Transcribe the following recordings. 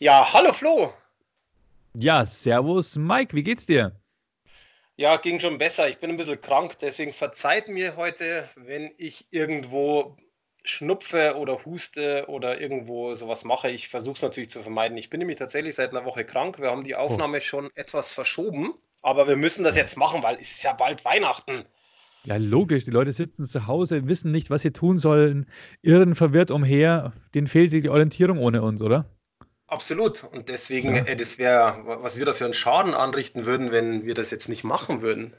Ja, hallo Flo. Ja, servus Mike, wie geht's dir? Ja, ging schon besser. Ich bin ein bisschen krank, deswegen verzeiht mir heute, wenn ich irgendwo schnupfe oder huste oder irgendwo sowas mache. Ich versuche es natürlich zu vermeiden. Ich bin nämlich tatsächlich seit einer Woche krank. Wir haben die oh. Aufnahme oh. schon etwas verschoben, aber wir müssen das jetzt machen, weil es ist ja bald Weihnachten. Ja, logisch. Die Leute sitzen zu Hause, wissen nicht, was sie tun sollen, irren verwirrt umher. Denen fehlt die Orientierung ohne uns, oder? Absolut. Und deswegen, ja. äh, das wäre, was wir da für einen Schaden anrichten würden, wenn wir das jetzt nicht machen würden.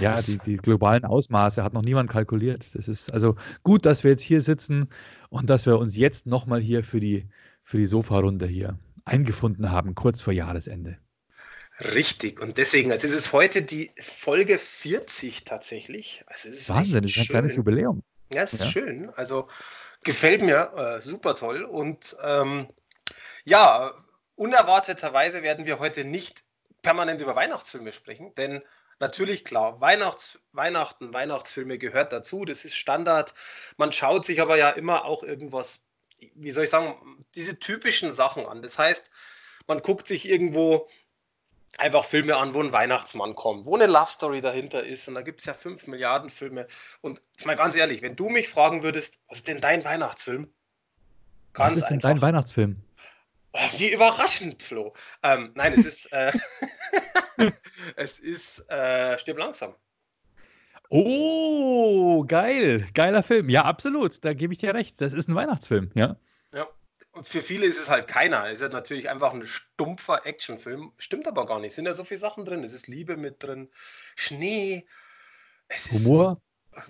Ja, die, die globalen Ausmaße hat noch niemand kalkuliert. Das ist also gut, dass wir jetzt hier sitzen und dass wir uns jetzt nochmal hier für die, für die Sofa-Runde hier eingefunden haben, kurz vor Jahresende. Richtig. Und deswegen, also es ist heute die Folge 40 tatsächlich. Also es ist Wahnsinn, das ist ein schön. kleines Jubiläum. Ja, es ist ja. schön. Also gefällt mir äh, super toll. Und ähm, ja, unerwarteterweise werden wir heute nicht permanent über Weihnachtsfilme sprechen, denn natürlich klar, Weihnachts, Weihnachten, Weihnachtsfilme gehört dazu, das ist Standard. Man schaut sich aber ja immer auch irgendwas, wie soll ich sagen, diese typischen Sachen an. Das heißt, man guckt sich irgendwo einfach Filme an, wo ein Weihnachtsmann kommt, wo eine Love Story dahinter ist. Und da gibt es ja fünf Milliarden Filme. Und jetzt mal ganz ehrlich, wenn du mich fragen würdest, was ist denn dein Weihnachtsfilm? Ganz was ist denn einfach. dein Weihnachtsfilm? Oh, wie überraschend, Flo. Ähm, nein, es ist, äh, es ist äh, Stirb langsam. Oh, geil. Geiler Film. Ja, absolut. Da gebe ich dir recht. Das ist ein Weihnachtsfilm, ja. Ja. Und für viele ist es halt keiner. Es ist natürlich einfach ein stumpfer Actionfilm. Stimmt aber gar nicht. Es sind ja so viele Sachen drin. Es ist Liebe mit drin, Schnee. Humor.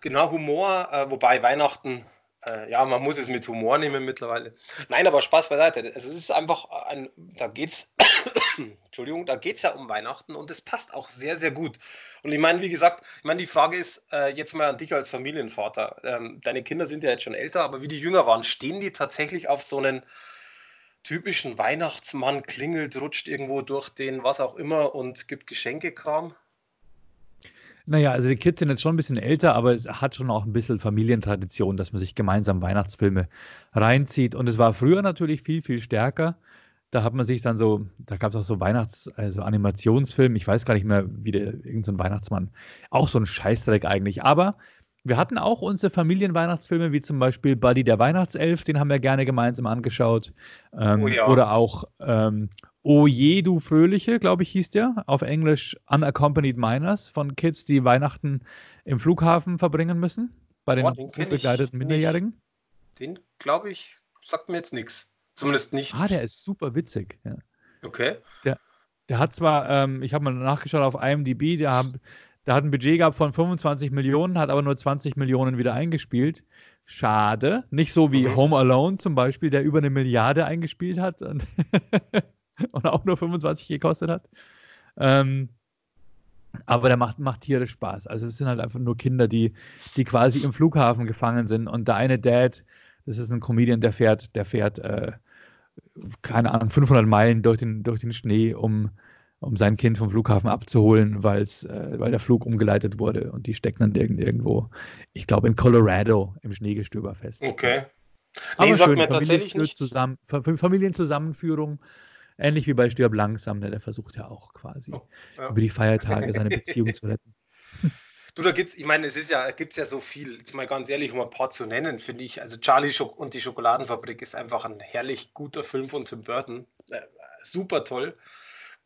Genau, Humor. Äh, wobei Weihnachten äh, ja, man muss es mit Humor nehmen mittlerweile. Nein, aber Spaß beiseite. Es ist einfach ein, da geht's, Entschuldigung, da geht es ja um Weihnachten und es passt auch sehr, sehr gut. Und ich meine, wie gesagt, ich meine, die Frage ist äh, jetzt mal an dich als Familienvater. Ähm, deine Kinder sind ja jetzt schon älter, aber wie die jünger waren, stehen die tatsächlich auf so einen typischen Weihnachtsmann, klingelt, rutscht irgendwo durch den was auch immer und gibt Geschenkekram? Naja, also die Kids sind jetzt schon ein bisschen älter, aber es hat schon auch ein bisschen Familientradition, dass man sich gemeinsam Weihnachtsfilme reinzieht. Und es war früher natürlich viel, viel stärker. Da hat man sich dann so, da gab es auch so Weihnachts-, also Animationsfilme, ich weiß gar nicht mehr, wie der, irgendein so Weihnachtsmann. Auch so ein Scheißdreck eigentlich. Aber wir hatten auch unsere Familienweihnachtsfilme, wie zum Beispiel Buddy der Weihnachtself, den haben wir gerne gemeinsam angeschaut. Ähm, oh ja. Oder auch ähm, Oje, du Fröhliche, glaube ich, hieß der. Auf Englisch Unaccompanied Minors von Kids, die Weihnachten im Flughafen verbringen müssen. Bei den unbegleiteten Minderjährigen. Den, glaube ich, sagt mir jetzt nichts. Zumindest nicht. Ah, der ist super witzig. Ja. Okay. Der, der hat zwar, ähm, ich habe mal nachgeschaut auf IMDb, der, hat, der hat ein Budget gehabt von 25 Millionen, hat aber nur 20 Millionen wieder eingespielt. Schade. Nicht so wie mhm. Home Alone zum Beispiel, der über eine Milliarde eingespielt hat. und auch nur 25 gekostet hat. Ähm, aber der macht, macht tierisch Spaß. Also es sind halt einfach nur Kinder, die, die quasi im Flughafen gefangen sind. Und der eine Dad, das ist ein Comedian, der fährt, der fährt, äh, keine Ahnung, 500 Meilen durch den, durch den Schnee, um, um sein Kind vom Flughafen abzuholen, weil's, äh, weil der Flug umgeleitet wurde. Und die stecken dann irgendwo, ich glaube, in Colorado im Schneegestöber fest. Okay. Nee, Aber sagt mir tatsächlich nicht. Zusammen, Familienzusammenführung Ähnlich wie bei Stirb langsam, ne? der versucht ja auch quasi oh, ja. über die Feiertage seine Beziehung zu retten. Du, da gibt's, ich meine, es ist ja, gibt's ja so viel, jetzt mal ganz ehrlich, um ein paar zu nennen, finde ich. Also Charlie Schok und die Schokoladenfabrik ist einfach ein herrlich guter Film von Tim Burton. Äh, super toll.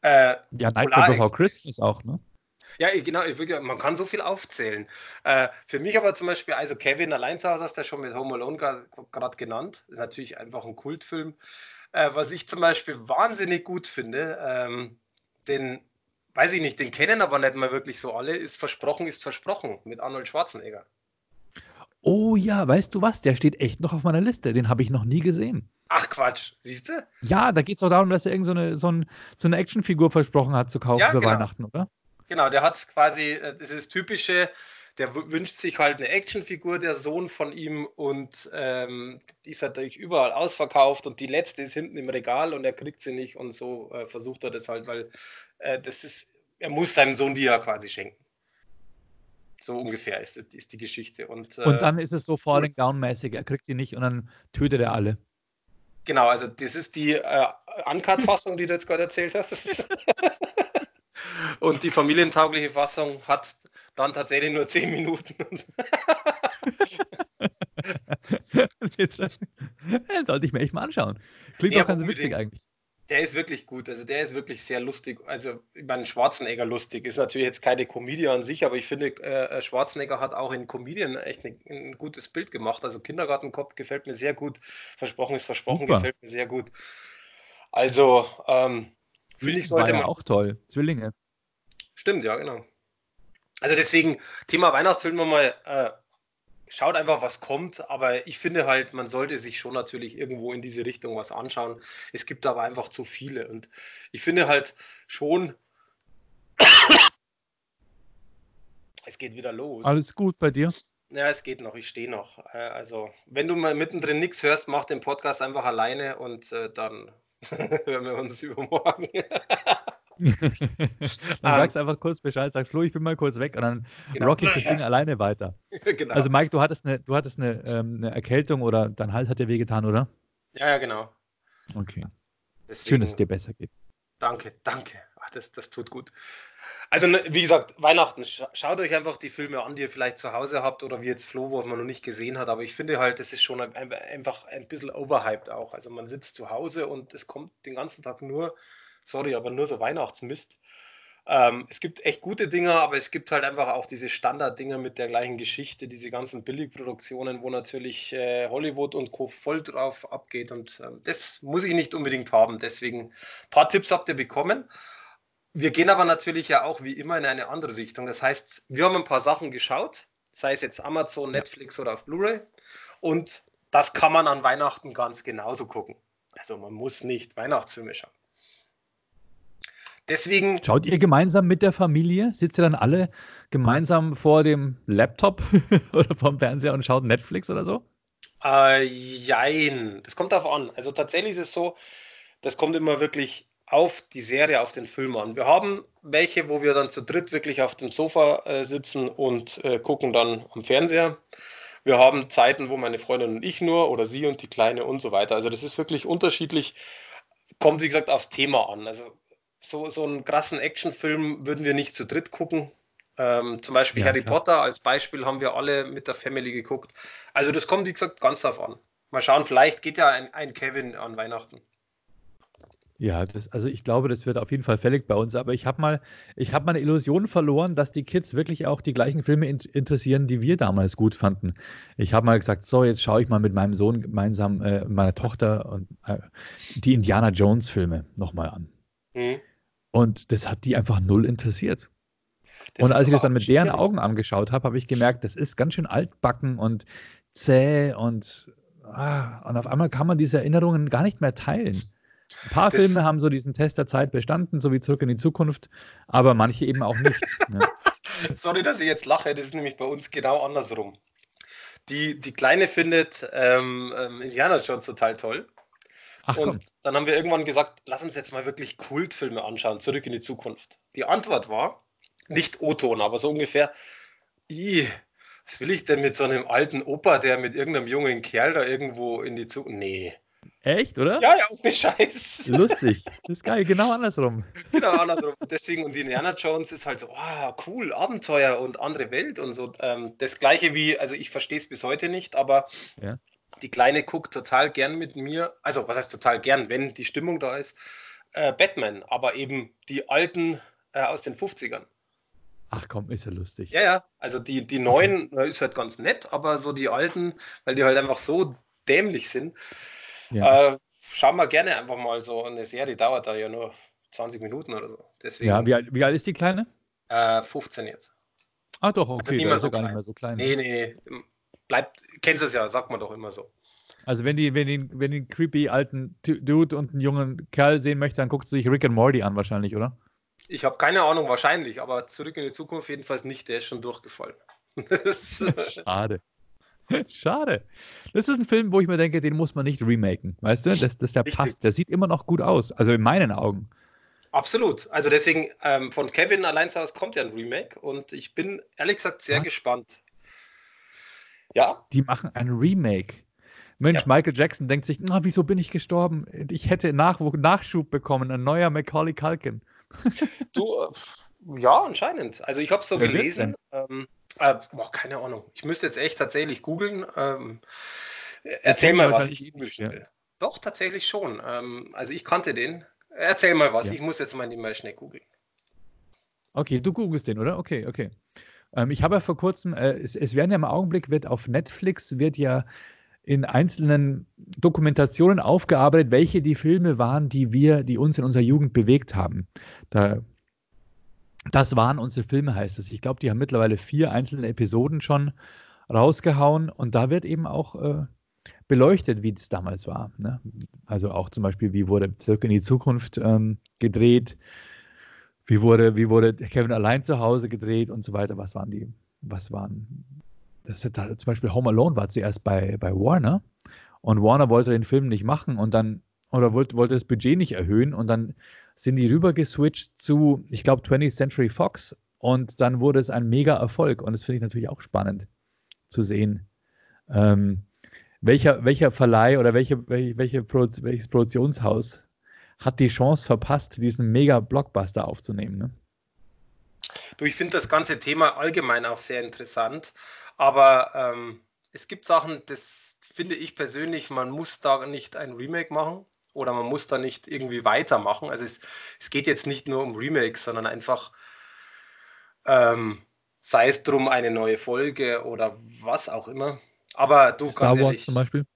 Äh, ja, Nightmare Before Christmas auch, ne? Ja, genau, ich man kann so viel aufzählen. Äh, für mich aber zum Beispiel, also Kevin allein zu Hause hast du ja schon mit Home Alone gerade genannt. Ist natürlich einfach ein Kultfilm. Äh, was ich zum Beispiel wahnsinnig gut finde, ähm, den, weiß ich nicht, den kennen aber nicht mal wirklich so alle, ist Versprochen ist Versprochen mit Arnold Schwarzenegger. Oh ja, weißt du was? Der steht echt noch auf meiner Liste. Den habe ich noch nie gesehen. Ach Quatsch, siehst du? Ja, da geht es auch darum, dass er irgend so eine, so, ein, so eine Actionfigur versprochen hat zu kaufen ja, für genau. Weihnachten, oder? Genau, der hat quasi, äh, das ist typische, der wünscht sich halt eine Actionfigur, der Sohn von ihm, und ähm, die ist natürlich überall ausverkauft und die letzte ist hinten im Regal und er kriegt sie nicht und so äh, versucht er das halt, weil äh, das ist, er muss seinem Sohn die ja quasi schenken. So ungefähr ist, ist die Geschichte. Und, äh, und dann ist es so Falling Down-mäßig, er kriegt sie nicht und dann tötet er alle. Genau, also das ist die äh, Uncut-Fassung, die du jetzt gerade erzählt hast. Und die familientaugliche Fassung hat dann tatsächlich nur 10 Minuten. Sollte ich mir echt mal anschauen. Klingt ja, auch ganz witzig eigentlich. Der ist wirklich gut, also der ist wirklich sehr lustig. Also, ich meine, Schwarzenegger lustig ist natürlich jetzt keine Komödie an sich, aber ich finde, äh, Schwarzenegger hat auch in Comedian echt ne, ein gutes Bild gemacht. Also, Kindergartenkopf gefällt mir sehr gut. Versprochen ist versprochen, Super. gefällt mir sehr gut. Also, ähm, finde ich sollte man. auch toll. Zwillinge. Stimmt, ja, genau. Also deswegen, Thema Weihnachtsfilm mal, äh, schaut einfach, was kommt, aber ich finde halt, man sollte sich schon natürlich irgendwo in diese Richtung was anschauen. Es gibt aber einfach zu viele und ich finde halt schon, es geht wieder los. Alles gut bei dir? Ja, es geht noch, ich stehe noch. Äh, also, wenn du mal mittendrin nichts hörst, mach den Podcast einfach alleine und äh, dann hören wir uns übermorgen. dann sagst einfach kurz Bescheid, sagst Flo, ich bin mal kurz weg und dann genau. rock ich das Ding alleine weiter. genau. Also Mike, du hattest eine, du hattest eine, ähm, eine, Erkältung oder dein Hals hat dir wehgetan, oder? Ja, ja, genau. Okay. Deswegen, Schön, dass es dir besser geht. Danke, danke. Ach, das, das tut gut. Also, ne, wie gesagt, Weihnachten, schaut euch einfach die Filme an, die ihr vielleicht zu Hause habt oder wie jetzt Flo, wo man noch nicht gesehen hat. Aber ich finde halt, das ist schon einfach ein bisschen overhyped auch. Also, man sitzt zu Hause und es kommt den ganzen Tag nur sorry, aber nur so Weihnachtsmist. Ähm, es gibt echt gute Dinge, aber es gibt halt einfach auch diese Standarddinger mit der gleichen Geschichte, diese ganzen Billigproduktionen, wo natürlich äh, Hollywood und Co. voll drauf abgeht. Und äh, das muss ich nicht unbedingt haben. Deswegen ein paar Tipps habt ihr bekommen. Wir gehen aber natürlich ja auch wie immer in eine andere Richtung. Das heißt, wir haben ein paar Sachen geschaut, sei es jetzt Amazon, Netflix oder auf Blu-ray. Und das kann man an Weihnachten ganz genauso gucken. Also man muss nicht Weihnachtsfilme schauen. Deswegen. Schaut ihr gemeinsam mit der Familie? Sitzt ihr dann alle gemeinsam vor dem Laptop oder vom Fernseher und schaut Netflix oder so? Äh, jein. Das kommt darauf an. Also tatsächlich ist es so, das kommt immer wirklich auf die Serie, auf den Film an. Wir haben welche, wo wir dann zu dritt wirklich auf dem Sofa äh, sitzen und äh, gucken dann am Fernseher. Wir haben Zeiten, wo meine Freundin und ich nur oder sie und die Kleine und so weiter. Also das ist wirklich unterschiedlich. Kommt, wie gesagt, aufs Thema an. Also so, so einen krassen Actionfilm würden wir nicht zu dritt gucken. Ähm, zum Beispiel ja, Harry klar. Potter als Beispiel haben wir alle mit der Family geguckt. Also das kommt, wie gesagt, ganz darauf an. Mal schauen, vielleicht geht ja ein, ein Kevin an Weihnachten. Ja, das, also ich glaube, das wird auf jeden Fall fällig bei uns. Aber ich habe mal, ich habe meine Illusion verloren, dass die Kids wirklich auch die gleichen Filme in, interessieren, die wir damals gut fanden. Ich habe mal gesagt, so jetzt schaue ich mal mit meinem Sohn gemeinsam, äh, meiner Tochter und äh, die Indiana Jones Filme nochmal an. Mhm. Und das hat die einfach null interessiert. Das und als ich das dann mit deren Augen angeschaut habe, habe ich gemerkt, das ist ganz schön altbacken und zäh und, ah, und auf einmal kann man diese Erinnerungen gar nicht mehr teilen. Ein paar das Filme haben so diesen Test der Zeit bestanden, so wie Zurück in die Zukunft, aber manche eben auch nicht. ne? Sorry, dass ich jetzt lache, das ist nämlich bei uns genau andersrum. Die, die Kleine findet ähm, ähm, Indiana Jones total toll. Ach, und komm. dann haben wir irgendwann gesagt, lass uns jetzt mal wirklich Kultfilme anschauen, zurück in die Zukunft. Die Antwort war, nicht O-Ton, aber so ungefähr, was will ich denn mit so einem alten Opa, der mit irgendeinem jungen Kerl da irgendwo in die Zukunft. Nee. Echt, oder? Ja, ja, ohne Scheiß. Lustig. Das ist geil, genau andersrum. Genau andersrum. Deswegen, und Indiana Jones ist halt so, oh, cool, Abenteuer und andere Welt und so. Ähm, das gleiche wie, also ich verstehe es bis heute nicht, aber ja die Kleine guckt total gern mit mir, also was heißt total gern, wenn die Stimmung da ist, äh, Batman, aber eben die alten äh, aus den 50ern. Ach komm, ist ja lustig. Ja, ja, also die, die neuen okay. ist halt ganz nett, aber so die alten, weil die halt einfach so dämlich sind, ja. äh, schauen wir gerne einfach mal so. Eine Serie dauert da ja nur 20 Minuten oder so. Deswegen, ja, wie alt, wie alt ist die Kleine? 15 äh, jetzt. Ah doch, okay, also nicht mehr so gar nicht mehr so klein. Nee, nee, bleibt, kennst es ja, sagt man doch immer so. Also wenn die, wenn die, wenn die einen creepy alten Dude und einen jungen Kerl sehen möchte, dann guckt sie sich Rick and Morty an wahrscheinlich, oder? Ich habe keine Ahnung, wahrscheinlich, aber zurück in die Zukunft jedenfalls nicht, der ist schon durchgefallen. Schade. Schade. Das ist ein Film, wo ich mir denke, den muss man nicht remaken. Weißt du? Das, das der passt. Der sieht immer noch gut aus. Also in meinen Augen. Absolut. Also deswegen, ähm, von Kevin allein zu Hause kommt ja ein Remake und ich bin ehrlich gesagt sehr Was? gespannt. Ja. Die machen ein Remake. Mensch, ja. Michael Jackson denkt sich, na, wieso bin ich gestorben? Ich hätte Nachwuch Nachschub bekommen, ein neuer Macaulay Culkin. du, äh, ja, anscheinend. Also ich habe es so Wer gelesen. Ähm, äh, boah, keine Ahnung. Ich müsste jetzt echt tatsächlich googeln. Ähm, erzähl mal was. Ich schnell. Ja. Doch, tatsächlich schon. Ähm, also ich kannte den. Erzähl mal was. Ja. Ich muss jetzt mal, mal schnell googeln. Okay, du googelst den, oder? Okay, okay. Ähm, ich habe ja vor kurzem, äh, es, es werden ja im Augenblick, wird auf Netflix, wird ja in einzelnen Dokumentationen aufgearbeitet, welche die Filme waren, die wir, die uns in unserer Jugend bewegt haben. Da, das waren unsere Filme, heißt es. Ich glaube, die haben mittlerweile vier einzelne Episoden schon rausgehauen und da wird eben auch äh, beleuchtet, wie es damals war. Ne? Also auch zum Beispiel, wie wurde Zurück in die Zukunft ähm, gedreht, wie wurde, wie wurde Kevin allein zu Hause gedreht und so weiter. Was waren die, was waren das ist zum Beispiel Home Alone war zuerst bei, bei Warner und Warner wollte den Film nicht machen und dann, oder wollte, wollte das Budget nicht erhöhen und dann sind die rüber geswitcht zu, ich glaube, 20th Century Fox und dann wurde es ein mega Erfolg und das finde ich natürlich auch spannend zu sehen. Ähm, welcher, welcher Verleih oder welche, welche, welche Pro, welches Produktionshaus hat die Chance verpasst, diesen mega Blockbuster aufzunehmen? Ne? Du, ich finde das ganze Thema allgemein auch sehr interessant. Aber ähm, es gibt Sachen, das finde ich persönlich, man muss da nicht ein Remake machen oder man muss da nicht irgendwie weitermachen. Also es, es geht jetzt nicht nur um Remakes, sondern einfach, ähm, sei es drum eine neue Folge oder was auch immer. Aber du Star Wars ehrlich, zum Beispiel?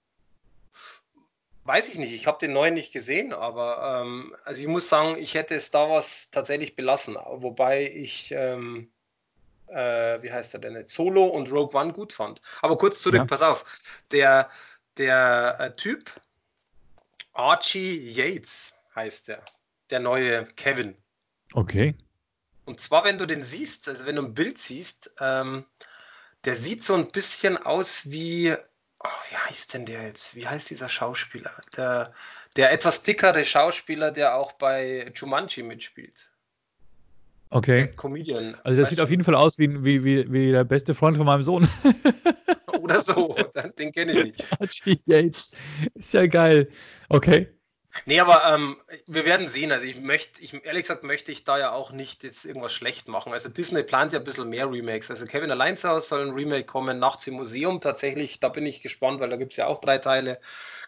Weiß ich nicht, ich habe den neuen nicht gesehen, aber ähm, also ich muss sagen, ich hätte Star Wars tatsächlich belassen, wobei ich ähm, äh, wie heißt er denn jetzt, Solo und Rogue One gut fand. Aber kurz zurück, ja. pass auf, der, der äh, Typ, Archie Yates heißt der, der neue Kevin. Okay. Und zwar, wenn du den siehst, also wenn du ein Bild siehst, ähm, der sieht so ein bisschen aus wie, oh, wie heißt denn der jetzt? Wie heißt dieser Schauspieler? Der, der etwas dickere Schauspieler, der auch bei Jumanji mitspielt. Okay. Comedian. Also das sieht auf jeden Fall aus wie, wie, wie, wie der beste Freund von meinem Sohn. Oder so, den kenne ich nicht. Archie Yates. Ist ja geil. Okay. Nee, aber ähm, wir werden sehen. Also ich möchte, ich, ehrlich gesagt, möchte ich da ja auch nicht jetzt irgendwas schlecht machen. Also Disney plant ja ein bisschen mehr Remakes. Also Kevin allein zu Hause soll ein Remake kommen, Nachts im Museum tatsächlich, da bin ich gespannt, weil da gibt es ja auch drei Teile.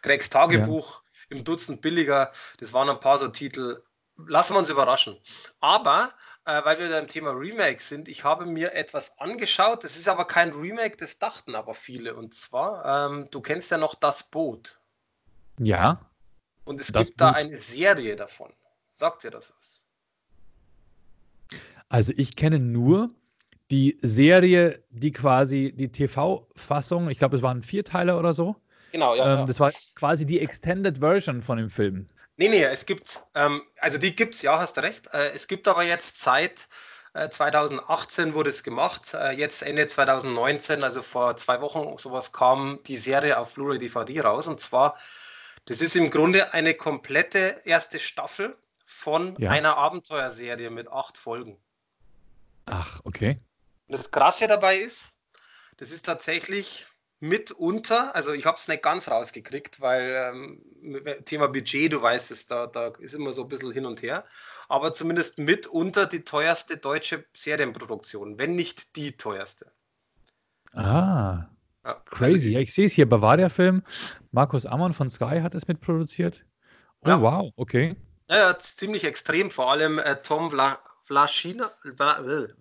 Gregs Tagebuch ja. im Dutzend billiger, das waren ein paar so Titel. Lassen wir uns überraschen. Aber äh, weil wir beim Thema Remake sind, ich habe mir etwas angeschaut. Das ist aber kein Remake, das dachten aber viele. Und zwar, ähm, du kennst ja noch das Boot. Ja. Und es gibt Boot. da eine Serie davon. Sagt dir das was? Also ich kenne nur die Serie, die quasi die TV-Fassung, ich glaube, es waren vier Teile oder so. Genau, ja, ähm, ja. Das war quasi die Extended Version von dem Film. Nee, nee, es gibt, ähm, also die gibt es, ja, hast du recht. Äh, es gibt aber jetzt seit äh, 2018 wurde es gemacht, äh, jetzt Ende 2019, also vor zwei Wochen sowas, kam die Serie auf Blu-ray DVD raus. Und zwar, das ist im Grunde eine komplette erste Staffel von ja. einer Abenteuerserie mit acht Folgen. Ach, okay. Und das Krasse dabei ist, das ist tatsächlich mitunter, also ich habe es nicht ganz rausgekriegt, weil ähm, Thema Budget, du weißt es, da, da ist immer so ein bisschen hin und her, aber zumindest mitunter die teuerste deutsche Serienproduktion, wenn nicht die teuerste. Ah, ja, crazy. Also ja, ich sehe es hier, Bavaria-Film, Markus Ammann von Sky hat es mitproduziert. Oh, ja. wow, okay. Ja, ja, ziemlich extrem, vor allem äh, Tom Vla Vlaschina,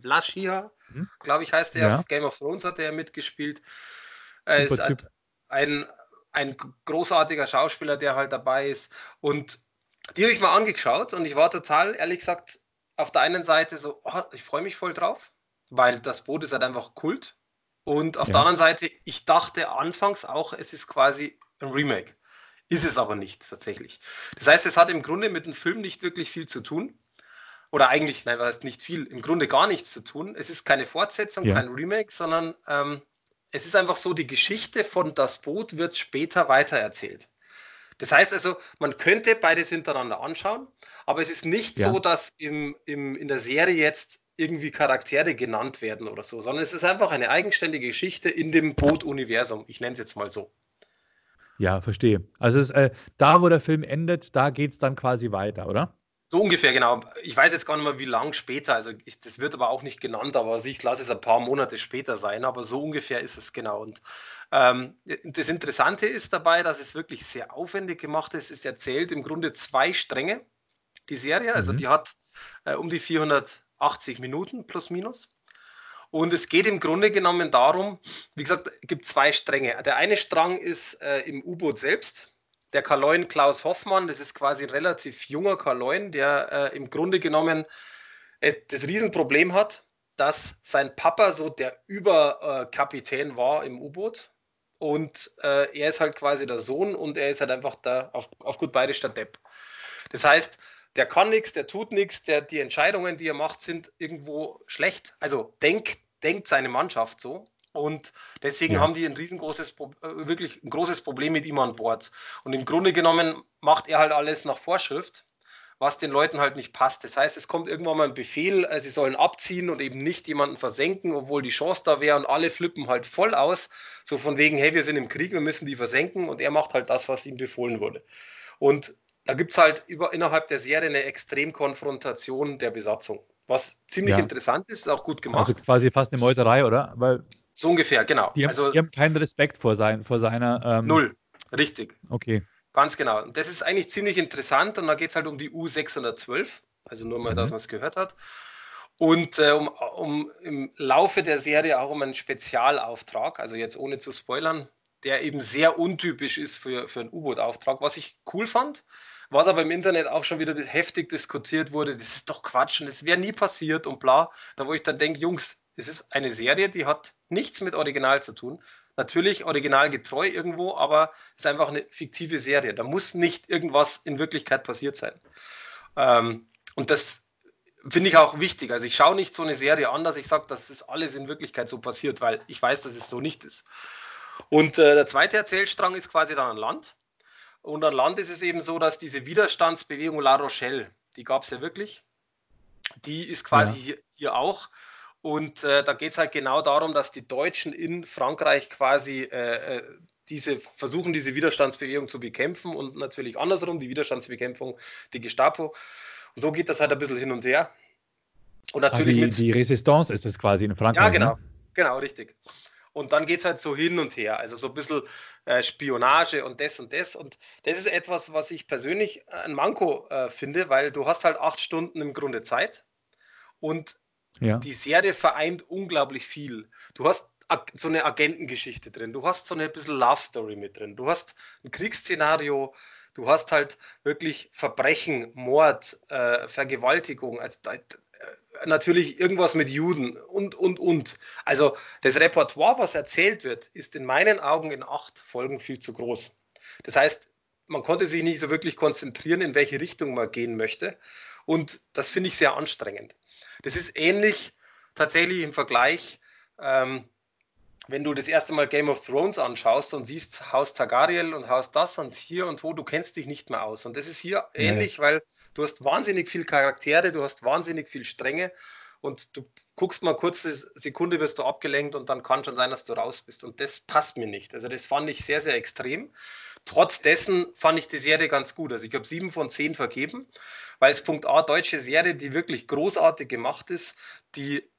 Vlaschia, hm? glaube ich heißt er, Game of Thrones hat er mitgespielt. Er ist halt ein, ein großartiger Schauspieler, der halt dabei ist. Und die habe ich mal angeschaut und ich war total, ehrlich gesagt, auf der einen Seite so, oh, ich freue mich voll drauf, weil das Boot ist halt einfach Kult. Und auf ja. der anderen Seite, ich dachte anfangs auch, es ist quasi ein Remake. Ist es aber nicht tatsächlich. Das heißt, es hat im Grunde mit dem Film nicht wirklich viel zu tun. Oder eigentlich, nein, was heißt nicht viel, im Grunde gar nichts zu tun. Es ist keine Fortsetzung, ja. kein Remake, sondern ähm, es ist einfach so, die Geschichte von Das Boot wird später weitererzählt. Das heißt also, man könnte beides hintereinander anschauen, aber es ist nicht ja. so, dass im, im, in der Serie jetzt irgendwie Charaktere genannt werden oder so, sondern es ist einfach eine eigenständige Geschichte in dem Boot-Universum. Ich nenne es jetzt mal so. Ja, verstehe. Also ist, äh, da, wo der Film endet, da geht es dann quasi weiter, oder? So ungefähr, genau. Ich weiß jetzt gar nicht mehr, wie lang später. Also ich, das wird aber auch nicht genannt, aber ich lasse es ein paar Monate später sein, aber so ungefähr ist es genau. Und ähm, das Interessante ist dabei, dass es wirklich sehr aufwendig gemacht ist. Es erzählt im Grunde zwei Stränge, die Serie. Also mhm. die hat äh, um die 480 Minuten plus minus. Und es geht im Grunde genommen darum, wie gesagt, es gibt zwei Stränge. Der eine Strang ist äh, im U-Boot selbst. Der Kaloin Klaus Hoffmann, das ist quasi ein relativ junger Kaloin, der äh, im Grunde genommen äh, das Riesenproblem hat, dass sein Papa so der Überkapitän war im U-Boot. Und äh, er ist halt quasi der Sohn und er ist halt einfach da auf, auf gut bayerisch der Depp. Das heißt, der kann nichts, der tut nichts, die Entscheidungen, die er macht, sind irgendwo schlecht. Also denkt, denkt seine Mannschaft so. Und deswegen ja. haben die ein riesengroßes, äh, wirklich ein großes Problem mit ihm an Bord. Und im Grunde genommen macht er halt alles nach Vorschrift, was den Leuten halt nicht passt. Das heißt, es kommt irgendwann mal ein Befehl, äh, sie sollen abziehen und eben nicht jemanden versenken, obwohl die Chance da wäre und alle flippen halt voll aus. So von wegen, hey, wir sind im Krieg, wir müssen die versenken und er macht halt das, was ihm befohlen wurde. Und da gibt es halt über, innerhalb der Serie eine Extremkonfrontation der Besatzung. Was ziemlich ja. interessant ist, auch gut gemacht. Also quasi fast eine Meuterei, oder? Weil so ungefähr, genau. Die haben, also, die haben keinen Respekt vor, sein, vor seiner. Ähm, null, richtig. Okay. Ganz genau. Und das ist eigentlich ziemlich interessant und da geht es halt um die U612, also nur mal, mhm. dass man es gehört hat. Und äh, um, um im Laufe der Serie auch um einen Spezialauftrag, also jetzt ohne zu spoilern, der eben sehr untypisch ist für, für einen U-Boot-Auftrag, was ich cool fand was aber im Internet auch schon wieder heftig diskutiert wurde, das ist doch Quatsch und es wäre nie passiert und bla. Da wo ich dann denke, Jungs, es ist eine Serie, die hat nichts mit Original zu tun. Natürlich originalgetreu irgendwo, aber es ist einfach eine fiktive Serie. Da muss nicht irgendwas in Wirklichkeit passiert sein. Ähm, und das finde ich auch wichtig. Also ich schaue nicht so eine Serie an, dass ich sage, dass das alles in Wirklichkeit so passiert, weil ich weiß, dass es so nicht ist. Und äh, der zweite Erzählstrang ist quasi dann an Land. Und an Land ist es eben so, dass diese Widerstandsbewegung La Rochelle, die gab es ja wirklich, die ist quasi ja. hier, hier, auch. Und äh, da geht es halt genau darum, dass die Deutschen in Frankreich quasi äh, äh, diese versuchen, diese Widerstandsbewegung zu bekämpfen und natürlich andersrum, die Widerstandsbekämpfung, die Gestapo. Und so geht das halt ein bisschen hin und her. Und natürlich ah, die, die Resistance ist es quasi in Frankreich. Ja, genau, ne? genau, richtig. Und dann geht es halt so hin und her. Also so ein bisschen äh, Spionage und das und das. Und das ist etwas, was ich persönlich ein Manko äh, finde, weil du hast halt acht Stunden im Grunde Zeit. Und ja. die Serie vereint unglaublich viel. Du hast so eine Agentengeschichte drin. Du hast so eine bisschen Love Story mit drin. Du hast ein Kriegsszenario. Du hast halt wirklich Verbrechen, Mord, äh, Vergewaltigung. Also natürlich irgendwas mit Juden und, und, und. Also das Repertoire, was erzählt wird, ist in meinen Augen in acht Folgen viel zu groß. Das heißt, man konnte sich nicht so wirklich konzentrieren, in welche Richtung man gehen möchte. Und das finde ich sehr anstrengend. Das ist ähnlich tatsächlich im Vergleich ähm, wenn du das erste Mal Game of Thrones anschaust und siehst Haus Targaryen und Haus das und hier und wo, du kennst dich nicht mehr aus. Und das ist hier nee. ähnlich, weil du hast wahnsinnig viel Charaktere, du hast wahnsinnig viel Stränge und du guckst mal kurz eine Sekunde, wirst du abgelenkt und dann kann schon sein, dass du raus bist. Und das passt mir nicht. Also das fand ich sehr, sehr extrem. Trotz dessen fand ich die Serie ganz gut. Also ich habe sieben von zehn vergeben, weil es Punkt A deutsche Serie, die wirklich großartig gemacht ist, die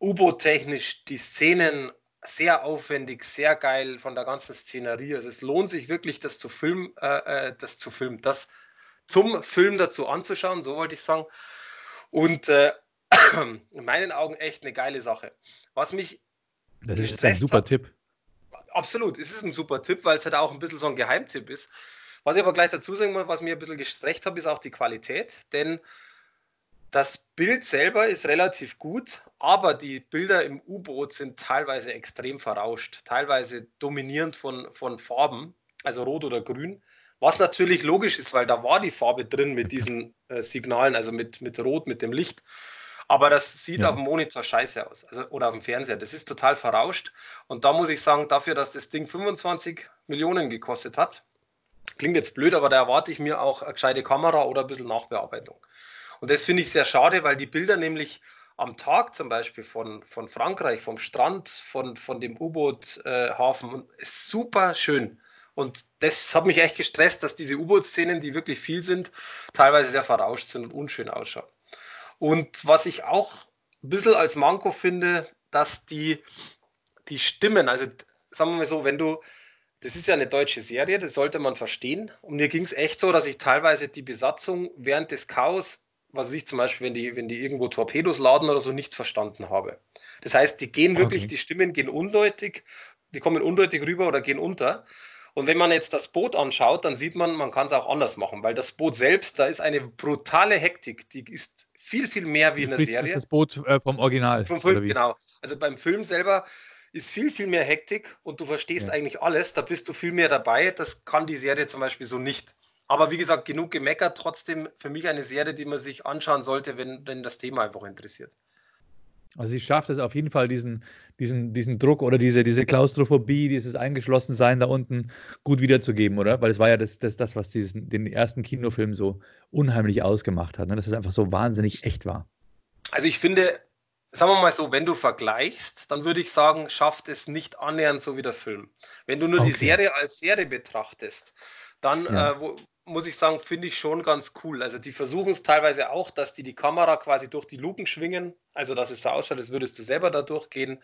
U-Boot-technisch die Szenen sehr aufwendig, sehr geil von der ganzen Szenerie. Also es lohnt sich wirklich, das zu filmen, äh, äh, das zu filmen, das zum Film dazu anzuschauen, so wollte ich sagen. Und äh, in meinen Augen echt eine geile Sache. Was mich. Das ist ein super hat, Tipp. Absolut, es ist ein super Tipp, weil es halt auch ein bisschen so ein Geheimtipp ist. Was ich aber gleich dazu sagen muss, was mir ein bisschen gestreckt habe, ist auch die Qualität. Denn das Bild selber ist relativ gut, aber die Bilder im U-Boot sind teilweise extrem verrauscht, teilweise dominierend von, von Farben, also rot oder grün. Was natürlich logisch ist, weil da war die Farbe drin mit diesen äh, Signalen, also mit, mit Rot, mit dem Licht. Aber das sieht ja. auf dem Monitor scheiße aus. Also, oder auf dem Fernseher. Das ist total verrauscht. Und da muss ich sagen, dafür, dass das Ding 25 Millionen gekostet hat, klingt jetzt blöd, aber da erwarte ich mir auch eine gescheite Kamera oder ein bisschen Nachbearbeitung. Und das finde ich sehr schade, weil die Bilder nämlich am Tag zum Beispiel von, von Frankreich, vom Strand, von, von dem U-Boot-Hafen, äh, ist super schön. Und das hat mich echt gestresst, dass diese U-Boot-Szenen, die wirklich viel sind, teilweise sehr verrauscht sind und unschön ausschauen. Und was ich auch ein bisschen als Manko finde, dass die, die Stimmen, also sagen wir mal so, wenn du, das ist ja eine deutsche Serie, das sollte man verstehen. Und mir ging es echt so, dass ich teilweise die Besatzung während des Chaos, was ich zum Beispiel, wenn die, wenn die irgendwo Torpedos laden oder so, nicht verstanden habe. Das heißt, die gehen wirklich, okay. die Stimmen gehen undeutig, die kommen undeutig rüber oder gehen unter. Und wenn man jetzt das Boot anschaut, dann sieht man, man kann es auch anders machen, weil das Boot selbst, da ist eine brutale Hektik, die ist viel, viel mehr wie in der Serie. Das Boot äh, vom Original. Vom Film, genau. Also beim Film selber ist viel, viel mehr Hektik und du verstehst ja. eigentlich alles, da bist du viel mehr dabei. Das kann die Serie zum Beispiel so nicht. Aber wie gesagt, genug gemeckert, trotzdem für mich eine Serie, die man sich anschauen sollte, wenn, wenn das Thema einfach interessiert. Also sie schafft es auf jeden Fall, diesen, diesen, diesen Druck oder diese, diese Klaustrophobie, dieses Eingeschlossensein da unten gut wiederzugeben, oder? Weil es war ja das, das, das was diesen, den ersten Kinofilm so unheimlich ausgemacht hat, ne? dass es einfach so wahnsinnig echt war. Also ich finde, sagen wir mal so, wenn du vergleichst, dann würde ich sagen, schafft es nicht annähernd so wie der Film. Wenn du nur okay. die Serie als Serie betrachtest, dann ja. äh, wo, muss ich sagen, finde ich schon ganz cool. Also die versuchen es teilweise auch, dass die die Kamera quasi durch die Luken schwingen, also dass es so ausschaut, als würdest du selber da durchgehen.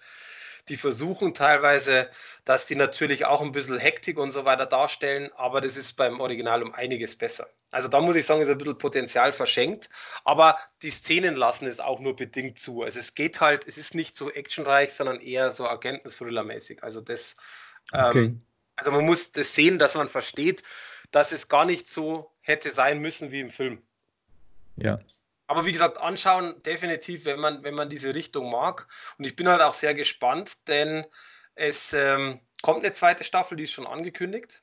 Die versuchen teilweise, dass die natürlich auch ein bisschen Hektik und so weiter darstellen, aber das ist beim Original um einiges besser. Also da muss ich sagen, ist ein bisschen Potenzial verschenkt, aber die Szenen lassen es auch nur bedingt zu. Also es geht halt, es ist nicht so actionreich, sondern eher so Agenten-Thriller-mäßig. Also das, okay. ähm, also man muss das sehen, dass man versteht, dass es gar nicht so hätte sein müssen wie im Film. Ja. Aber wie gesagt, anschauen definitiv, wenn man, wenn man diese Richtung mag. Und ich bin halt auch sehr gespannt, denn es ähm, kommt eine zweite Staffel, die ist schon angekündigt.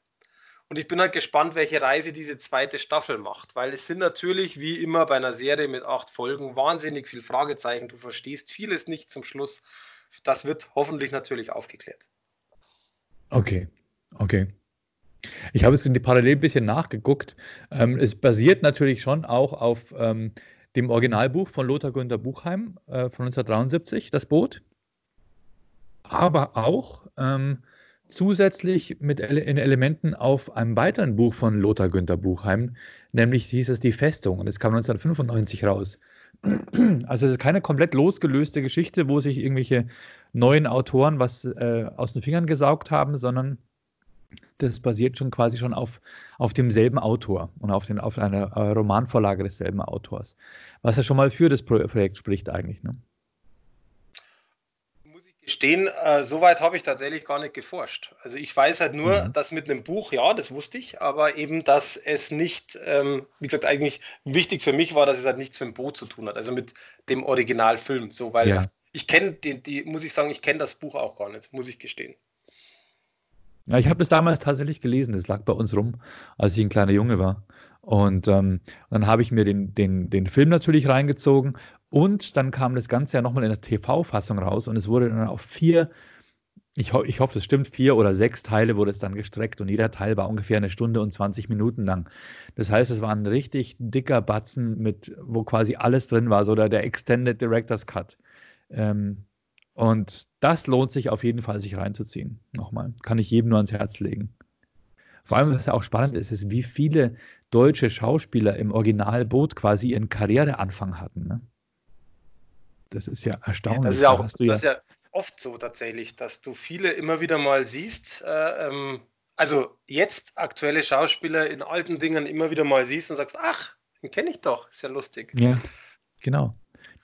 Und ich bin halt gespannt, welche Reise diese zweite Staffel macht, weil es sind natürlich wie immer bei einer Serie mit acht Folgen wahnsinnig viel Fragezeichen. Du verstehst vieles nicht zum Schluss. Das wird hoffentlich natürlich aufgeklärt. Okay, okay. Ich habe es in die parallel ein bisschen nachgeguckt. Ähm, es basiert natürlich schon auch auf ähm, dem Originalbuch von Lothar Günther Buchheim äh, von 1973, das Boot. Aber auch ähm, zusätzlich mit Ele in Elementen auf einem weiteren Buch von Lothar Günther Buchheim, nämlich hieß es Die Festung. Und das kam 1995 raus. Also es ist keine komplett losgelöste Geschichte, wo sich irgendwelche neuen Autoren was äh, aus den Fingern gesaugt haben, sondern das basiert schon quasi schon auf, auf demselben Autor und auf, den, auf einer äh, Romanvorlage desselben Autors. Was ja schon mal für das Pro Projekt spricht eigentlich. Ne? Muss ich gestehen, äh, soweit habe ich tatsächlich gar nicht geforscht. Also ich weiß halt nur, mhm. dass mit einem Buch, ja, das wusste ich, aber eben, dass es nicht, ähm, wie gesagt, eigentlich wichtig für mich war, dass es halt nichts mit dem Boot zu tun hat, also mit dem Originalfilm, so, weil ja. ich kenne die, die, muss ich sagen, ich kenne das Buch auch gar nicht, muss ich gestehen. Ja, ich habe es damals tatsächlich gelesen. Es lag bei uns rum, als ich ein kleiner Junge war. Und ähm, dann habe ich mir den, den, den Film natürlich reingezogen. Und dann kam das Ganze ja nochmal in der TV-Fassung raus. Und es wurde dann auf vier, ich, ho ich hoffe, es stimmt, vier oder sechs Teile wurde es dann gestreckt. Und jeder Teil war ungefähr eine Stunde und 20 Minuten lang. Das heißt, es war ein richtig dicker Batzen, mit, wo quasi alles drin war, so der, der Extended Director's Cut. Ähm, und das lohnt sich auf jeden Fall, sich reinzuziehen. Nochmal. Kann ich jedem nur ans Herz legen. Vor allem, was ja auch spannend ist, ist, wie viele deutsche Schauspieler im Originalboot quasi ihren Karriereanfang hatten. Ne? Das ist ja erstaunlich. das ist ja auch das ja, ist ja oft so tatsächlich, dass du viele immer wieder mal siehst. Äh, ähm, also jetzt aktuelle Schauspieler in alten Dingen immer wieder mal siehst und sagst, ach, den kenne ich doch. Ist ja lustig. Ja, genau.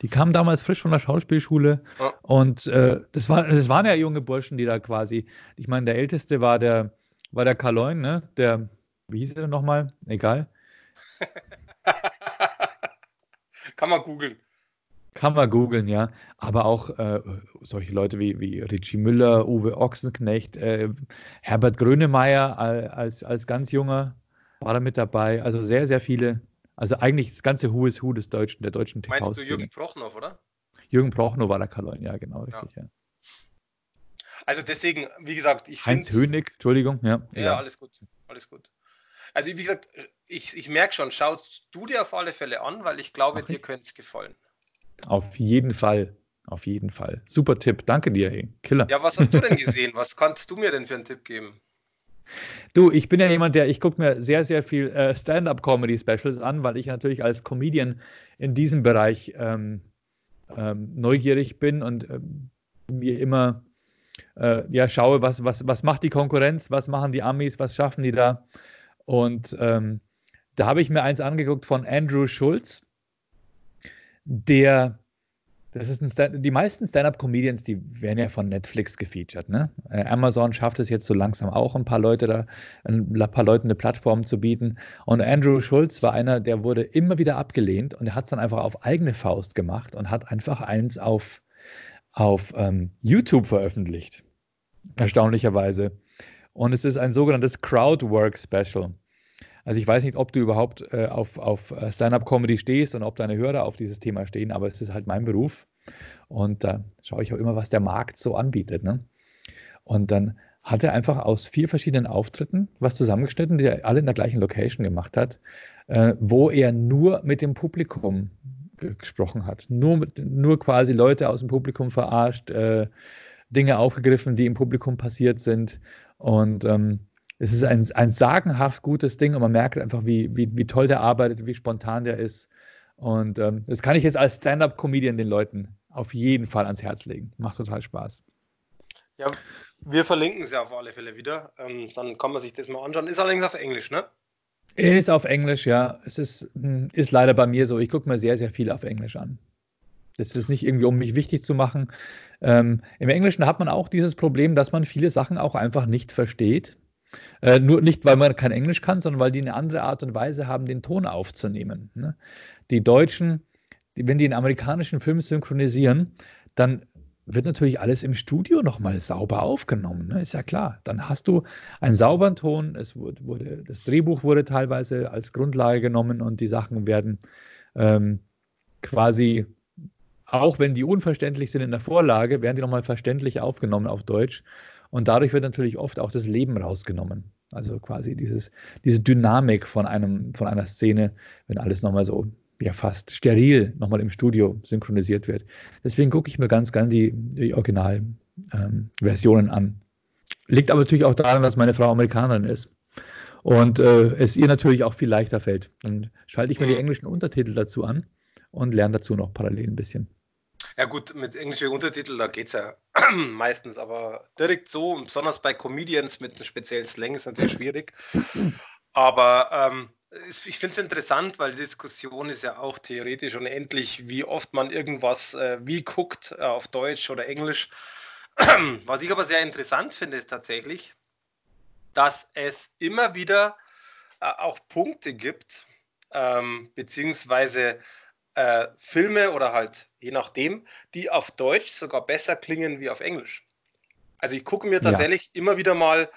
Die kamen damals frisch von der Schauspielschule ja. und äh, das, war, das waren ja junge Burschen, die da quasi, ich meine, der älteste war der, war der Kaloin, ne? Der, wie hieß er denn nochmal? Egal. Kann man googeln. Kann man googeln, ja. Aber auch äh, solche Leute wie, wie Richie Müller, Uwe Ochsenknecht, äh, Herbert Grönemeyer als, als ganz junger war da mit dabei. Also sehr, sehr viele also eigentlich das ganze Who is Who des Deutschen, der deutschen TV. Meinst du Jürgen Prochnow, oder? Jürgen Prochnow war der Kaloin, ja, genau, richtig, ja. ja. Also deswegen, wie gesagt, ich finde. Heinz Hönig, Entschuldigung, ja. Ja, ja, alles gut, alles gut. Also wie gesagt, ich, ich merke schon, schaust du dir auf alle Fälle an, weil ich glaube, Ach, dir könnte es gefallen. Auf jeden Fall, auf jeden Fall. Super Tipp, danke dir, hey. Killer. Ja, was hast du denn gesehen? was kannst du mir denn für einen Tipp geben? Du, ich bin ja jemand, der, ich gucke mir sehr, sehr viel äh, Stand-up-Comedy-Specials an, weil ich natürlich als Comedian in diesem Bereich ähm, ähm, neugierig bin und ähm, mir immer äh, ja, schaue, was, was, was macht die Konkurrenz, was machen die Amis, was schaffen die da. Und ähm, da habe ich mir eins angeguckt von Andrew Schulz, der das ist ein die meisten Stand-up-Comedians, die werden ja von Netflix gefeatured. Ne? Äh, Amazon schafft es jetzt so langsam auch, ein paar Leute da, ein paar Leuten eine Plattform zu bieten. Und Andrew Schulz war einer, der wurde immer wieder abgelehnt und er hat es dann einfach auf eigene Faust gemacht und hat einfach eins auf, auf ähm, YouTube veröffentlicht. Erstaunlicherweise. Und es ist ein sogenanntes Crowdwork Special. Also ich weiß nicht, ob du überhaupt äh, auf, auf äh, Stand-up-Comedy stehst und ob deine Hörer auf dieses Thema stehen, aber es ist halt mein Beruf. Und da äh, schaue ich auch immer, was der Markt so anbietet. Ne? Und dann hat er einfach aus vier verschiedenen Auftritten was zusammengeschnitten, die er alle in der gleichen Location gemacht hat, äh, wo er nur mit dem Publikum gesprochen hat. Nur, mit, nur quasi Leute aus dem Publikum verarscht, äh, Dinge aufgegriffen, die im Publikum passiert sind. Und ähm, es ist ein, ein sagenhaft gutes Ding und man merkt einfach, wie, wie, wie toll der arbeitet, wie spontan der ist. Und ähm, das kann ich jetzt als Stand-up-Comedian den Leuten auf jeden Fall ans Herz legen. Macht total Spaß. Ja, wir verlinken es ja auf alle Fälle wieder. Ähm, dann kann man sich das mal anschauen. Ist allerdings auf Englisch, ne? Ist auf Englisch, ja. Es ist, hm, ist leider bei mir so. Ich gucke mir sehr, sehr viel auf Englisch an. Das ist nicht irgendwie, um mich wichtig zu machen. Ähm, Im Englischen hat man auch dieses Problem, dass man viele Sachen auch einfach nicht versteht. Äh, nur nicht, weil man kein Englisch kann, sondern weil die eine andere Art und Weise haben, den Ton aufzunehmen. Ne? Die Deutschen, die, wenn die einen amerikanischen Film synchronisieren, dann wird natürlich alles im Studio nochmal sauber aufgenommen. Ne? Ist ja klar. Dann hast du einen sauberen Ton. Es wurde, wurde, das Drehbuch wurde teilweise als Grundlage genommen und die Sachen werden ähm, quasi, auch wenn die unverständlich sind in der Vorlage, werden die nochmal verständlich aufgenommen auf Deutsch. Und dadurch wird natürlich oft auch das Leben rausgenommen. Also quasi dieses, diese Dynamik von, einem, von einer Szene, wenn alles nochmal so ja fast steril nochmal im Studio synchronisiert wird. Deswegen gucke ich mir ganz gern die, die Originalversionen ähm, an. Liegt aber natürlich auch daran, dass meine Frau Amerikanerin ist. Und äh, es ihr natürlich auch viel leichter fällt. Dann schalte ich mir die englischen Untertitel dazu an und lerne dazu noch parallel ein bisschen. Ja gut, mit englischen Untertiteln, da geht es ja meistens, aber direkt so, besonders bei Comedians mit einem speziellen Slang ist natürlich schwierig. Aber ähm, ich finde es interessant, weil die Diskussion ist ja auch theoretisch unendlich, wie oft man irgendwas äh, wie guckt, äh, auf Deutsch oder Englisch. Was ich aber sehr interessant finde, ist tatsächlich, dass es immer wieder äh, auch Punkte gibt, ähm, beziehungsweise äh, Filme oder halt je nachdem, die auf Deutsch sogar besser klingen wie auf Englisch. Also ich gucke mir tatsächlich ja. immer wieder mal,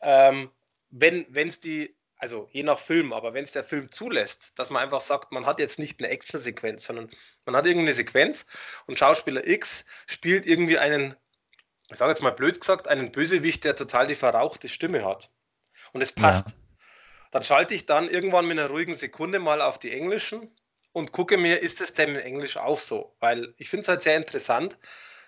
ähm, wenn es die, also je nach Film, aber wenn es der Film zulässt, dass man einfach sagt, man hat jetzt nicht eine Action-Sequenz, sondern man hat irgendeine Sequenz und Schauspieler X spielt irgendwie einen, ich sage jetzt mal blöd gesagt, einen Bösewicht, der total die verrauchte Stimme hat. Und es passt. Ja. Dann schalte ich dann irgendwann mit einer ruhigen Sekunde mal auf die englischen und gucke mir, ist es denn in Englisch auch so? Weil ich finde es halt sehr interessant,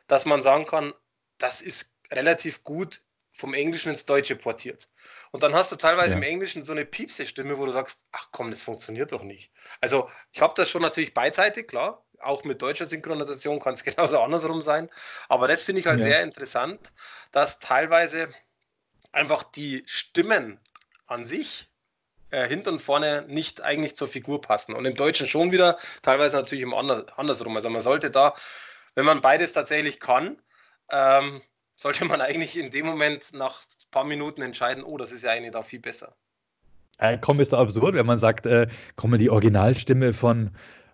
dass man sagen kann, das ist relativ gut vom Englischen ins Deutsche portiert. Und dann hast du teilweise ja. im Englischen so eine piepse Stimme, wo du sagst, ach komm, das funktioniert doch nicht. Also ich habe das schon natürlich beidseitig, klar. Auch mit deutscher Synchronisation kann es genauso andersrum sein. Aber das finde ich halt ja. sehr interessant, dass teilweise einfach die Stimmen an sich äh, hinten und vorne nicht eigentlich zur Figur passen. Und im Deutschen schon wieder, teilweise natürlich im Ander andersrum. Also man sollte da, wenn man beides tatsächlich kann, ähm, sollte man eigentlich in dem Moment nach ein paar Minuten entscheiden, oh, das ist ja eigentlich da viel besser. Äh, komm, ist doch absurd, wenn man sagt, äh, komm, die Originalstimme von,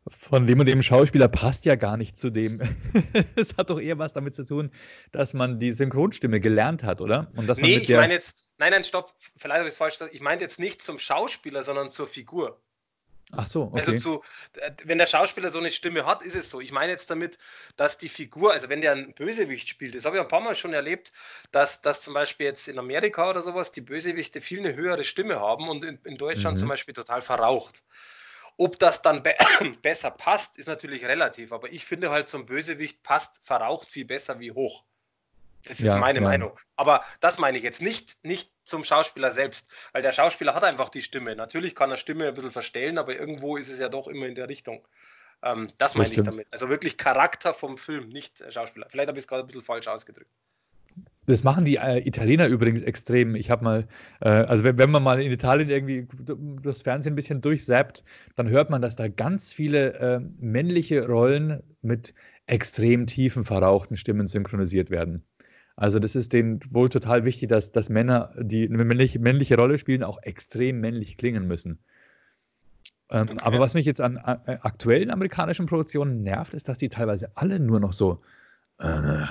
von dem und dem Schauspieler passt ja gar nicht zu dem. Es hat doch eher was damit zu tun, dass man die Synchronstimme gelernt hat, oder? Und dass nee, ich meine jetzt, nein, nein, stopp, vielleicht habe ich es falsch gesagt. Ich meine jetzt nicht zum Schauspieler, sondern zur Figur. Ach so, also okay. Also zu, wenn der Schauspieler so eine Stimme hat, ist es so. Ich meine jetzt damit, dass die Figur, also wenn der ein Bösewicht spielt, das habe ich ein paar Mal schon erlebt, dass, dass zum Beispiel jetzt in Amerika oder sowas die Bösewichte viel eine höhere Stimme haben und in, in Deutschland mhm. zum Beispiel total verraucht. Ob das dann be besser passt, ist natürlich relativ, aber ich finde halt zum Bösewicht passt verraucht viel besser wie hoch. Das ist ja, meine ja. Meinung. Aber das meine ich jetzt nicht, nicht zum Schauspieler selbst, weil der Schauspieler hat einfach die Stimme. Natürlich kann er Stimme ein bisschen verstellen, aber irgendwo ist es ja doch immer in der Richtung. Ähm, das meine das ich damit. Also wirklich Charakter vom Film, nicht Schauspieler. Vielleicht habe ich es gerade ein bisschen falsch ausgedrückt. Das machen die äh, Italiener übrigens extrem. Ich habe mal, äh, also wenn, wenn, man mal in Italien irgendwie das Fernsehen ein bisschen durchsappt, dann hört man, dass da ganz viele äh, männliche Rollen mit extrem tiefen, verrauchten Stimmen synchronisiert werden. Also das ist denen wohl total wichtig, dass, dass Männer, die eine männliche, männliche Rolle spielen, auch extrem männlich klingen müssen. Ähm, okay. Aber was mich jetzt an, an, aktuellen amerikanischen Produktionen nervt, ist, dass die teilweise alle nur noch so, äh,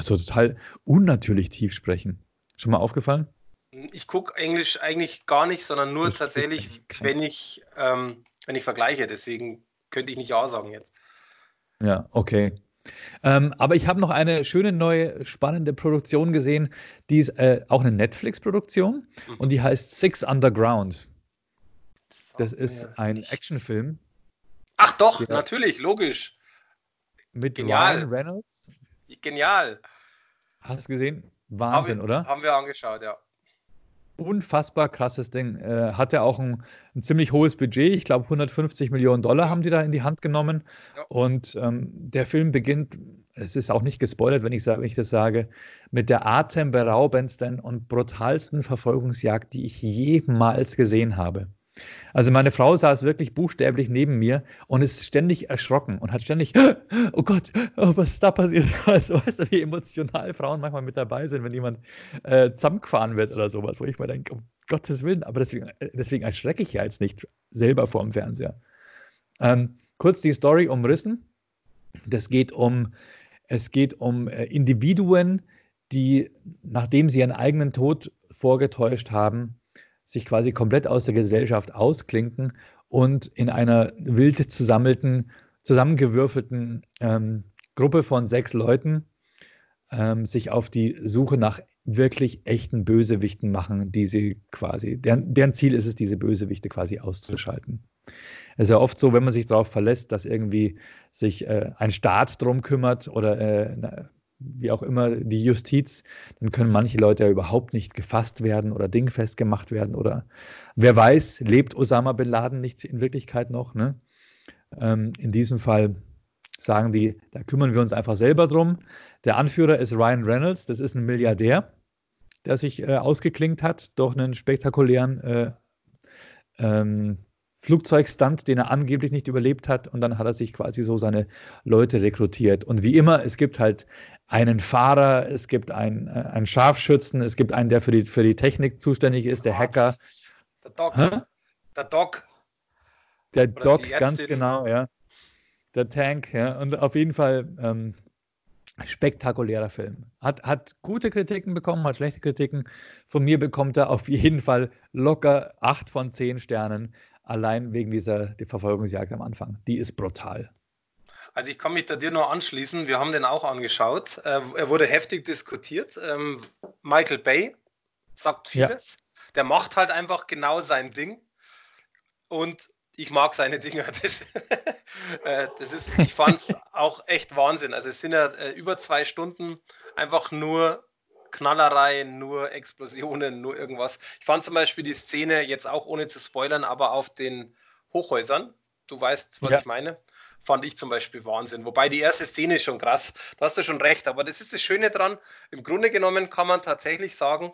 so total unnatürlich tief sprechen. Schon mal aufgefallen? Ich gucke Englisch eigentlich gar nicht, sondern nur das tatsächlich, wenn ich, ähm, wenn ich vergleiche. Deswegen könnte ich nicht Ja sagen jetzt. Ja, okay. Ähm, aber ich habe noch eine schöne neue spannende Produktion gesehen, die ist äh, auch eine Netflix-Produktion mhm. und die heißt Six Underground. Das ist ein Actionfilm. Ach doch, natürlich, logisch. Mit Genial. Ryan Reynolds. Genial. Hast du es gesehen? Wahnsinn, haben, oder? Haben wir angeschaut, ja unfassbar krasses Ding. Äh, hat ja auch ein, ein, ziemlich hohes Budget. Ich glaube, 150 Millionen Dollar haben die da in die Hand genommen. Ja. Und ähm, der Film beginnt, es ist auch nicht gespoilert, wenn ich, wenn ich das sage, mit der atemberaubendsten und brutalsten Verfolgungsjagd, die ich jemals gesehen habe. Also meine Frau saß wirklich buchstäblich neben mir und ist ständig erschrocken und hat ständig, oh Gott, oh, was ist da passiert? Also weißt du, wie emotional Frauen manchmal mit dabei sind, wenn jemand äh, zusammengefahren wird oder sowas, wo ich mir denke, um Gottes Willen, aber deswegen, äh, deswegen erschrecke ich ja jetzt nicht selber vor dem Fernseher. Ähm, kurz die Story umrissen. Das geht um, es geht um äh, Individuen, die, nachdem sie ihren eigenen Tod vorgetäuscht haben, sich quasi komplett aus der Gesellschaft ausklinken und in einer wild zusammelten, zusammengewürfelten ähm, Gruppe von sechs Leuten ähm, sich auf die Suche nach wirklich echten Bösewichten machen, die sie quasi, deren, deren Ziel ist es, diese Bösewichte quasi auszuschalten. Es ist ja oft so, wenn man sich darauf verlässt, dass irgendwie sich äh, ein Staat drum kümmert oder äh, wie auch immer, die Justiz, dann können manche Leute ja überhaupt nicht gefasst werden oder dingfest gemacht werden oder wer weiß, lebt Osama bin Laden nicht in Wirklichkeit noch. Ne? Ähm, in diesem Fall sagen die, da kümmern wir uns einfach selber drum. Der Anführer ist Ryan Reynolds, das ist ein Milliardär, der sich äh, ausgeklinkt hat durch einen spektakulären äh, ähm, Flugzeugstunt, den er angeblich nicht überlebt hat. Und dann hat er sich quasi so seine Leute rekrutiert. Und wie immer, es gibt halt einen Fahrer, es gibt einen, äh, einen Scharfschützen, es gibt einen, der für die, für die Technik zuständig ist, der Hacker. Der Doc. Hä? Der Doc. Der Oder Doc, ganz genau, ja. Der Tank, ja. Und auf jeden Fall ähm, spektakulärer Film. Hat, hat gute Kritiken bekommen, hat schlechte Kritiken. Von mir bekommt er auf jeden Fall locker 8 von 10 Sternen, allein wegen dieser die Verfolgungsjagd am Anfang. Die ist brutal. Also ich kann mich da dir nur anschließen. Wir haben den auch angeschaut. Äh, er wurde heftig diskutiert. Ähm, Michael Bay sagt vieles. Ja. Der macht halt einfach genau sein Ding. Und ich mag seine Dinger. Das, äh, das ist, ich fand es auch echt Wahnsinn. Also es sind ja äh, über zwei Stunden einfach nur Knallerei, nur Explosionen, nur irgendwas. Ich fand zum Beispiel die Szene jetzt auch ohne zu spoilern, aber auf den Hochhäusern. Du weißt, was ja. ich meine fand ich zum Beispiel Wahnsinn. Wobei die erste Szene ist schon krass. Da hast du schon recht. Aber das ist das Schöne dran. Im Grunde genommen kann man tatsächlich sagen,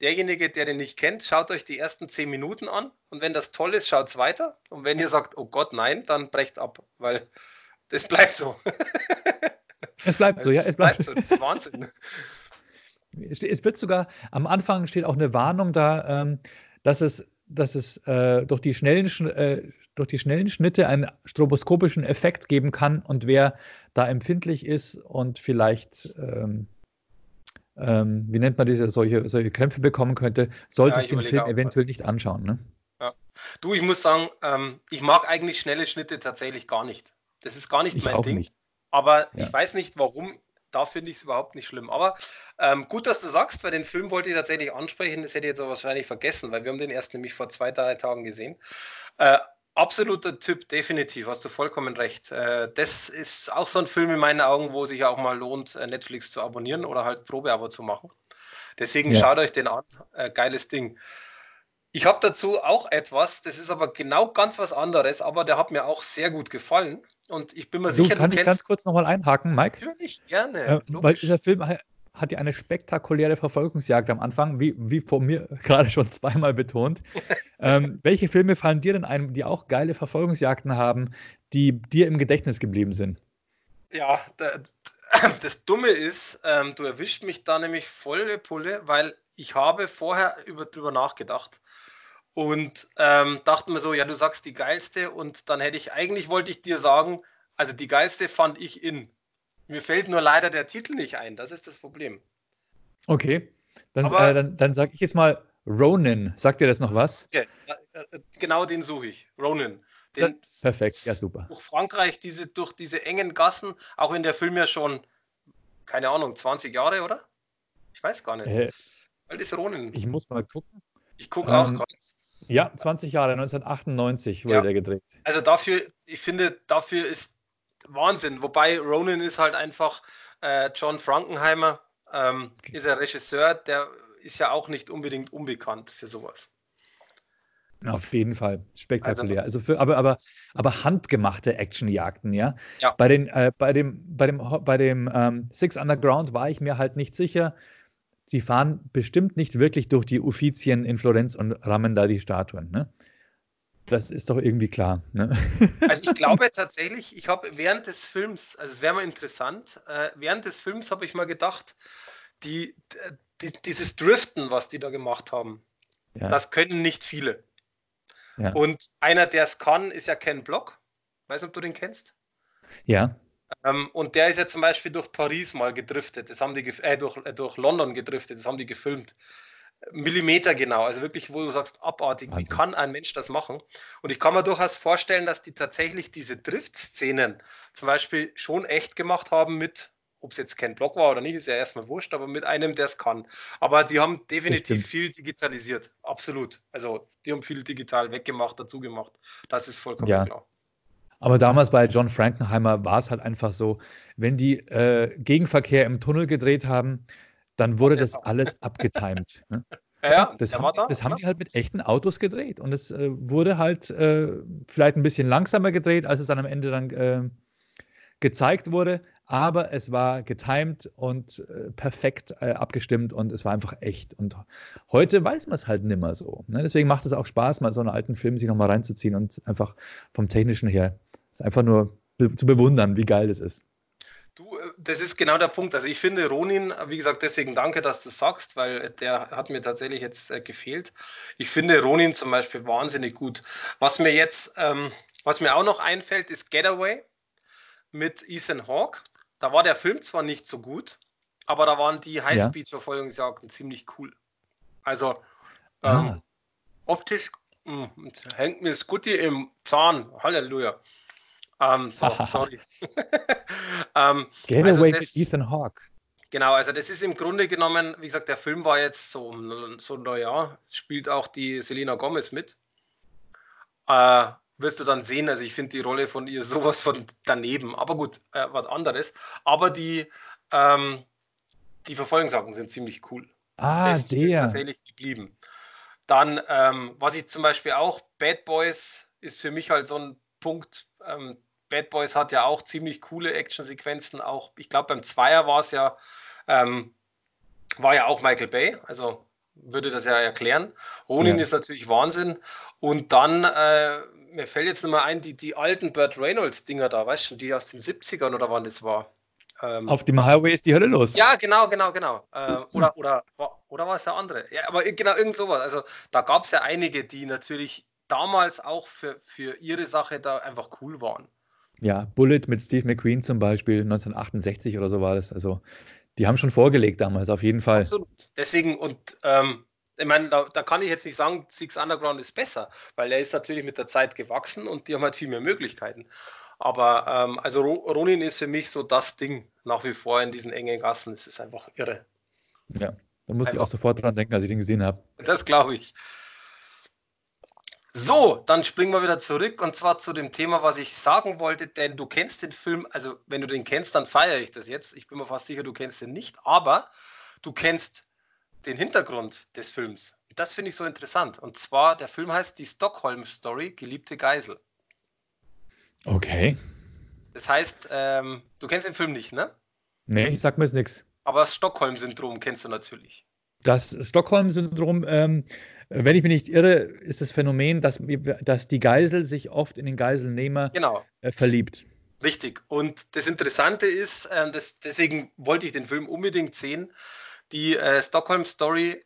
derjenige, der den nicht kennt, schaut euch die ersten zehn Minuten an. Und wenn das toll ist, schaut es weiter. Und wenn ihr sagt, oh Gott, nein, dann brecht ab. Weil das bleibt so. Es bleibt so, ja. Es bleibt, bleibt so. Das ist Wahnsinn. Es wird sogar, am Anfang steht auch eine Warnung da, ähm, dass es, dass es äh, durch die schnellen äh, durch die schnellen Schnitte einen stroboskopischen Effekt geben kann und wer da empfindlich ist und vielleicht, ähm, ähm, wie nennt man diese, solche, solche Krämpfe bekommen könnte, sollte ja, sich den Film eventuell was. nicht anschauen. Ne? Ja. Du, ich muss sagen, ähm, ich mag eigentlich schnelle Schnitte tatsächlich gar nicht. Das ist gar nicht ich mein Ding. Nicht. Aber ja. ich weiß nicht, warum. Da finde ich es überhaupt nicht schlimm. Aber ähm, gut, dass du sagst, weil den Film wollte ich tatsächlich ansprechen. Das hätte ich jetzt aber wahrscheinlich vergessen, weil wir haben den erst nämlich vor zwei, drei Tagen gesehen. Äh, Absoluter Typ, definitiv, hast du vollkommen recht. Äh, das ist auch so ein Film in meinen Augen, wo sich auch mal lohnt, äh, Netflix zu abonnieren oder halt Probeabo zu machen. Deswegen ja. schaut euch den an. Äh, geiles Ding. Ich habe dazu auch etwas, das ist aber genau ganz was anderes, aber der hat mir auch sehr gut gefallen. Und ich bin mir so, sicher, kann du ich ganz kurz nochmal einhaken, Mike? Natürlich, gerne. Äh, weil dieser Film hat ja eine spektakuläre Verfolgungsjagd am Anfang, wie, wie von mir gerade schon zweimal betont. ähm, welche Filme fallen dir denn ein, die auch geile Verfolgungsjagden haben, die dir im Gedächtnis geblieben sind? Ja, das Dumme ist, ähm, du erwischt mich da nämlich volle Pulle, weil ich habe vorher über, drüber nachgedacht und ähm, dachte mir so, ja, du sagst die geilste und dann hätte ich, eigentlich wollte ich dir sagen, also die geilste fand ich in. Mir fällt nur leider der Titel nicht ein. Das ist das Problem. Okay. Dann, äh, dann, dann sage ich jetzt mal Ronin. Sagt dir das noch was? Ja, äh, genau den suche ich. Ronin. Den, Perfekt, ja super. Durch Frankreich, diese, durch diese engen Gassen, auch in der Film ja schon, keine Ahnung, 20 Jahre, oder? Ich weiß gar nicht. Äh, Alt ist Ronin. Ich muss mal gucken. Ich gucke ähm, auch gerade. Ja, 20 Jahre, 1998 wurde ja. der gedreht. Also dafür, ich finde, dafür ist Wahnsinn. Wobei Ronan ist halt einfach äh, John Frankenheimer, ähm, ist er Regisseur, der ist ja auch nicht unbedingt unbekannt für sowas. Auf jeden Fall. Spektakulär. Also, also für, aber, aber, aber handgemachte Actionjagden, ja. ja. Bei, den, äh, bei dem, bei dem, bei dem ähm, Six Underground war ich mir halt nicht sicher. Die fahren bestimmt nicht wirklich durch die Uffizien in Florenz und rammen da die Statuen. Ne? Das ist doch irgendwie klar. Ne? Also ich glaube tatsächlich, ich habe während des Films, also es wäre mal interessant, äh, während des Films habe ich mal gedacht, die, die, dieses Driften, was die da gemacht haben, ja. das können nicht viele. Ja. Und einer, der es kann, ist ja Ken Block. Weiß nicht, ob du den kennst? Ja. Ähm, und der ist ja zum Beispiel durch Paris mal gedriftet. Das haben die äh, durch, äh, durch London gedriftet, das haben die gefilmt. Millimeter genau, also wirklich, wo du sagst, abartig, Wahnsinn. wie kann ein Mensch das machen? Und ich kann mir durchaus vorstellen, dass die tatsächlich diese Drift-Szenen zum Beispiel schon echt gemacht haben mit, ob es jetzt kein Block war oder nicht, ist ja erstmal wurscht, aber mit einem, der es kann. Aber die haben definitiv viel digitalisiert, absolut. Also die haben viel digital weggemacht, dazu gemacht. Das ist vollkommen ja. klar. Aber damals bei John Frankenheimer war es halt einfach so, wenn die äh, Gegenverkehr im Tunnel gedreht haben, dann wurde das alles abgetimed. Ne? Ja, das, haben, da, das haben, die halt mit echten Autos gedreht. Und es äh, wurde halt äh, vielleicht ein bisschen langsamer gedreht, als es dann am Ende dann äh, gezeigt wurde. Aber es war getimed und äh, perfekt äh, abgestimmt und es war einfach echt. Und heute weiß man es halt nimmer so. Ne? Deswegen macht es auch Spaß, mal so einen alten Film sich nochmal reinzuziehen und einfach vom Technischen her, ist einfach nur zu bewundern, wie geil das ist. Du, äh, das ist genau der Punkt. Also ich finde Ronin, wie gesagt, deswegen danke, dass du sagst, weil der hat mir tatsächlich jetzt äh, gefehlt. Ich finde Ronin zum Beispiel wahnsinnig gut. Was mir jetzt, ähm, was mir auch noch einfällt, ist Getaway mit Ethan Hawke. Da war der Film zwar nicht so gut, aber da waren die Highspeed-Verfolgungsjagden ja. ziemlich cool. Also ähm, ah. optisch mh, hm, hängt mir Scotty im Zahn. Halleluja. Ähm, so, sorry. ähm, Getaway also das, Ethan Hawke. Genau, also das ist im Grunde genommen, wie gesagt, der Film war jetzt so, so naja, spielt auch die Selena Gomez mit. Äh, wirst du dann sehen, also ich finde die Rolle von ihr sowas von daneben, aber gut, äh, was anderes. Aber die, ähm, die Verfolgungsjagden sind ziemlich cool. Ah, das ist der. tatsächlich geblieben. Dann, ähm, was ich zum Beispiel auch, Bad Boys ist für mich halt so ein Punkt, ähm, Bad Boys hat ja auch ziemlich coole Actionsequenzen. Auch, ich glaube, beim Zweier war es ja, ähm, war ja auch Michael Bay, also würde das ja erklären. Ronin ja. ist natürlich Wahnsinn. Und dann, äh, mir fällt jetzt nochmal ein, die, die alten Burt Reynolds-Dinger da, weißt du, die aus den 70ern oder wann das war. Ähm, Auf dem Highway ist die Hölle los. Ja, genau, genau, genau. Äh, oder, oder, oder war es der andere? Ja, aber genau, irgend sowas. Also da gab es ja einige, die natürlich damals auch für, für ihre Sache da einfach cool waren. Ja, Bullet mit Steve McQueen zum Beispiel, 1968 oder so war das. Also, die haben schon vorgelegt damals, auf jeden Fall. Absolut. Deswegen, und ähm, ich meine, da, da, kann ich jetzt nicht sagen, Six Underground ist besser, weil er ist natürlich mit der Zeit gewachsen und die haben halt viel mehr Möglichkeiten. Aber ähm, also Ronin ist für mich so das Ding nach wie vor in diesen engen Gassen. Es ist einfach irre. Ja, da musste ich auch sofort dran denken, als ich den gesehen habe. Das glaube ich. So, dann springen wir wieder zurück und zwar zu dem Thema, was ich sagen wollte, denn du kennst den Film, also wenn du den kennst, dann feiere ich das jetzt. Ich bin mir fast sicher, du kennst den nicht, aber du kennst den Hintergrund des Films. Das finde ich so interessant. Und zwar, der Film heißt Die Stockholm Story, geliebte Geisel. Okay. Das heißt, ähm, du kennst den Film nicht, ne? Nee, ich sag mir jetzt nichts. Aber das Stockholm-Syndrom kennst du natürlich. Das Stockholm-Syndrom, ähm, wenn ich mich nicht irre, ist das Phänomen, dass, dass die Geisel sich oft in den Geiselnehmer genau. äh, verliebt. Richtig. Und das Interessante ist, äh, das, deswegen wollte ich den Film unbedingt sehen. Die äh, Stockholm Story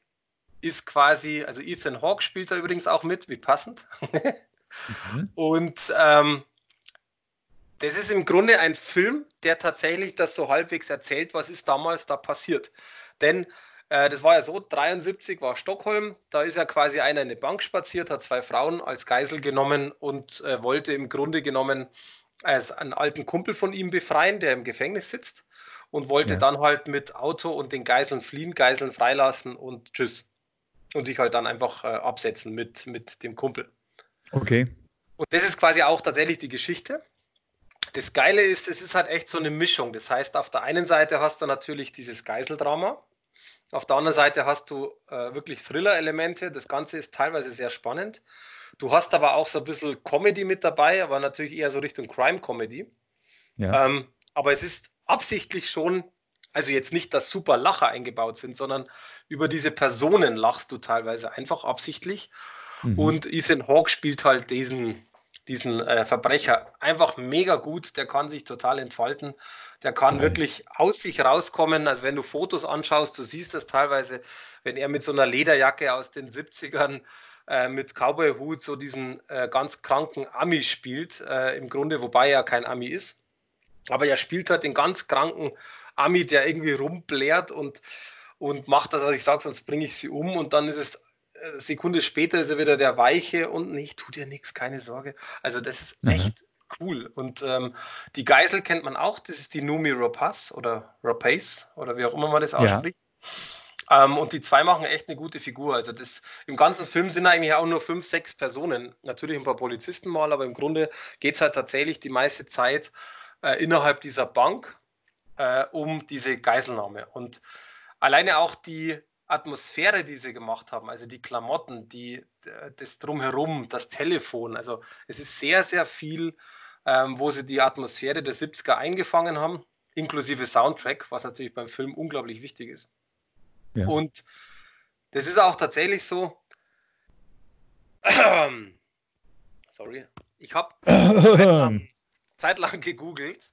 ist quasi, also Ethan Hawke spielt da übrigens auch mit, wie passend. mhm. Und ähm, das ist im Grunde ein Film, der tatsächlich das so halbwegs erzählt, was ist damals da passiert. Denn äh, das war ja so, 73 war Stockholm, da ist ja quasi einer in eine Bank spaziert, hat zwei Frauen als Geisel genommen und äh, wollte im Grunde genommen als einen alten Kumpel von ihm befreien, der im Gefängnis sitzt und wollte ja. dann halt mit Auto und den Geiseln fliehen, Geiseln freilassen und tschüss. Und sich halt dann einfach äh, absetzen mit, mit dem Kumpel. Okay. Und das ist quasi auch tatsächlich die Geschichte. Das Geile ist, es ist halt echt so eine Mischung. Das heißt, auf der einen Seite hast du natürlich dieses Geiseldrama, auf der anderen Seite hast du äh, wirklich Thriller-Elemente. Das Ganze ist teilweise sehr spannend. Du hast aber auch so ein bisschen Comedy mit dabei, aber natürlich eher so Richtung Crime-Comedy. Ja. Ähm, aber es ist absichtlich schon, also jetzt nicht, dass super Lacher eingebaut sind, sondern über diese Personen lachst du teilweise einfach absichtlich. Mhm. Und Ethan Hawke spielt halt diesen, diesen äh, Verbrecher einfach mega gut. Der kann sich total entfalten. Der kann mhm. wirklich aus sich rauskommen. Also wenn du Fotos anschaust, du siehst das teilweise, wenn er mit so einer Lederjacke aus den 70ern äh, mit Cowboy-Hut so diesen äh, ganz kranken Ami spielt, äh, im Grunde, wobei er kein Ami ist. Aber er spielt halt den ganz kranken Ami, der irgendwie rumblärt und, und macht das, was ich sage, sonst bringe ich sie um. Und dann ist es Sekunde später ist er wieder der Weiche und nicht, tut dir nichts, keine Sorge. Also das ist mhm. echt cool. Und ähm, die Geisel kennt man auch, das ist die Numi Rapaz oder Rapace oder wie auch immer man das ausspricht. Ja. Ähm, und die zwei machen echt eine gute Figur. Also das im ganzen Film sind eigentlich auch nur fünf, sechs Personen. Natürlich ein paar Polizisten mal, aber im Grunde geht es halt tatsächlich die meiste Zeit äh, innerhalb dieser Bank äh, um diese Geiselnahme. Und alleine auch die Atmosphäre, die sie gemacht haben, also die Klamotten, die, das Drumherum, das Telefon, also es ist sehr, sehr viel, ähm, wo sie die Atmosphäre der 70er eingefangen haben, inklusive Soundtrack, was natürlich beim Film unglaublich wichtig ist. Ja. Und das ist auch tatsächlich so. Sorry, ich habe zeitlang gegoogelt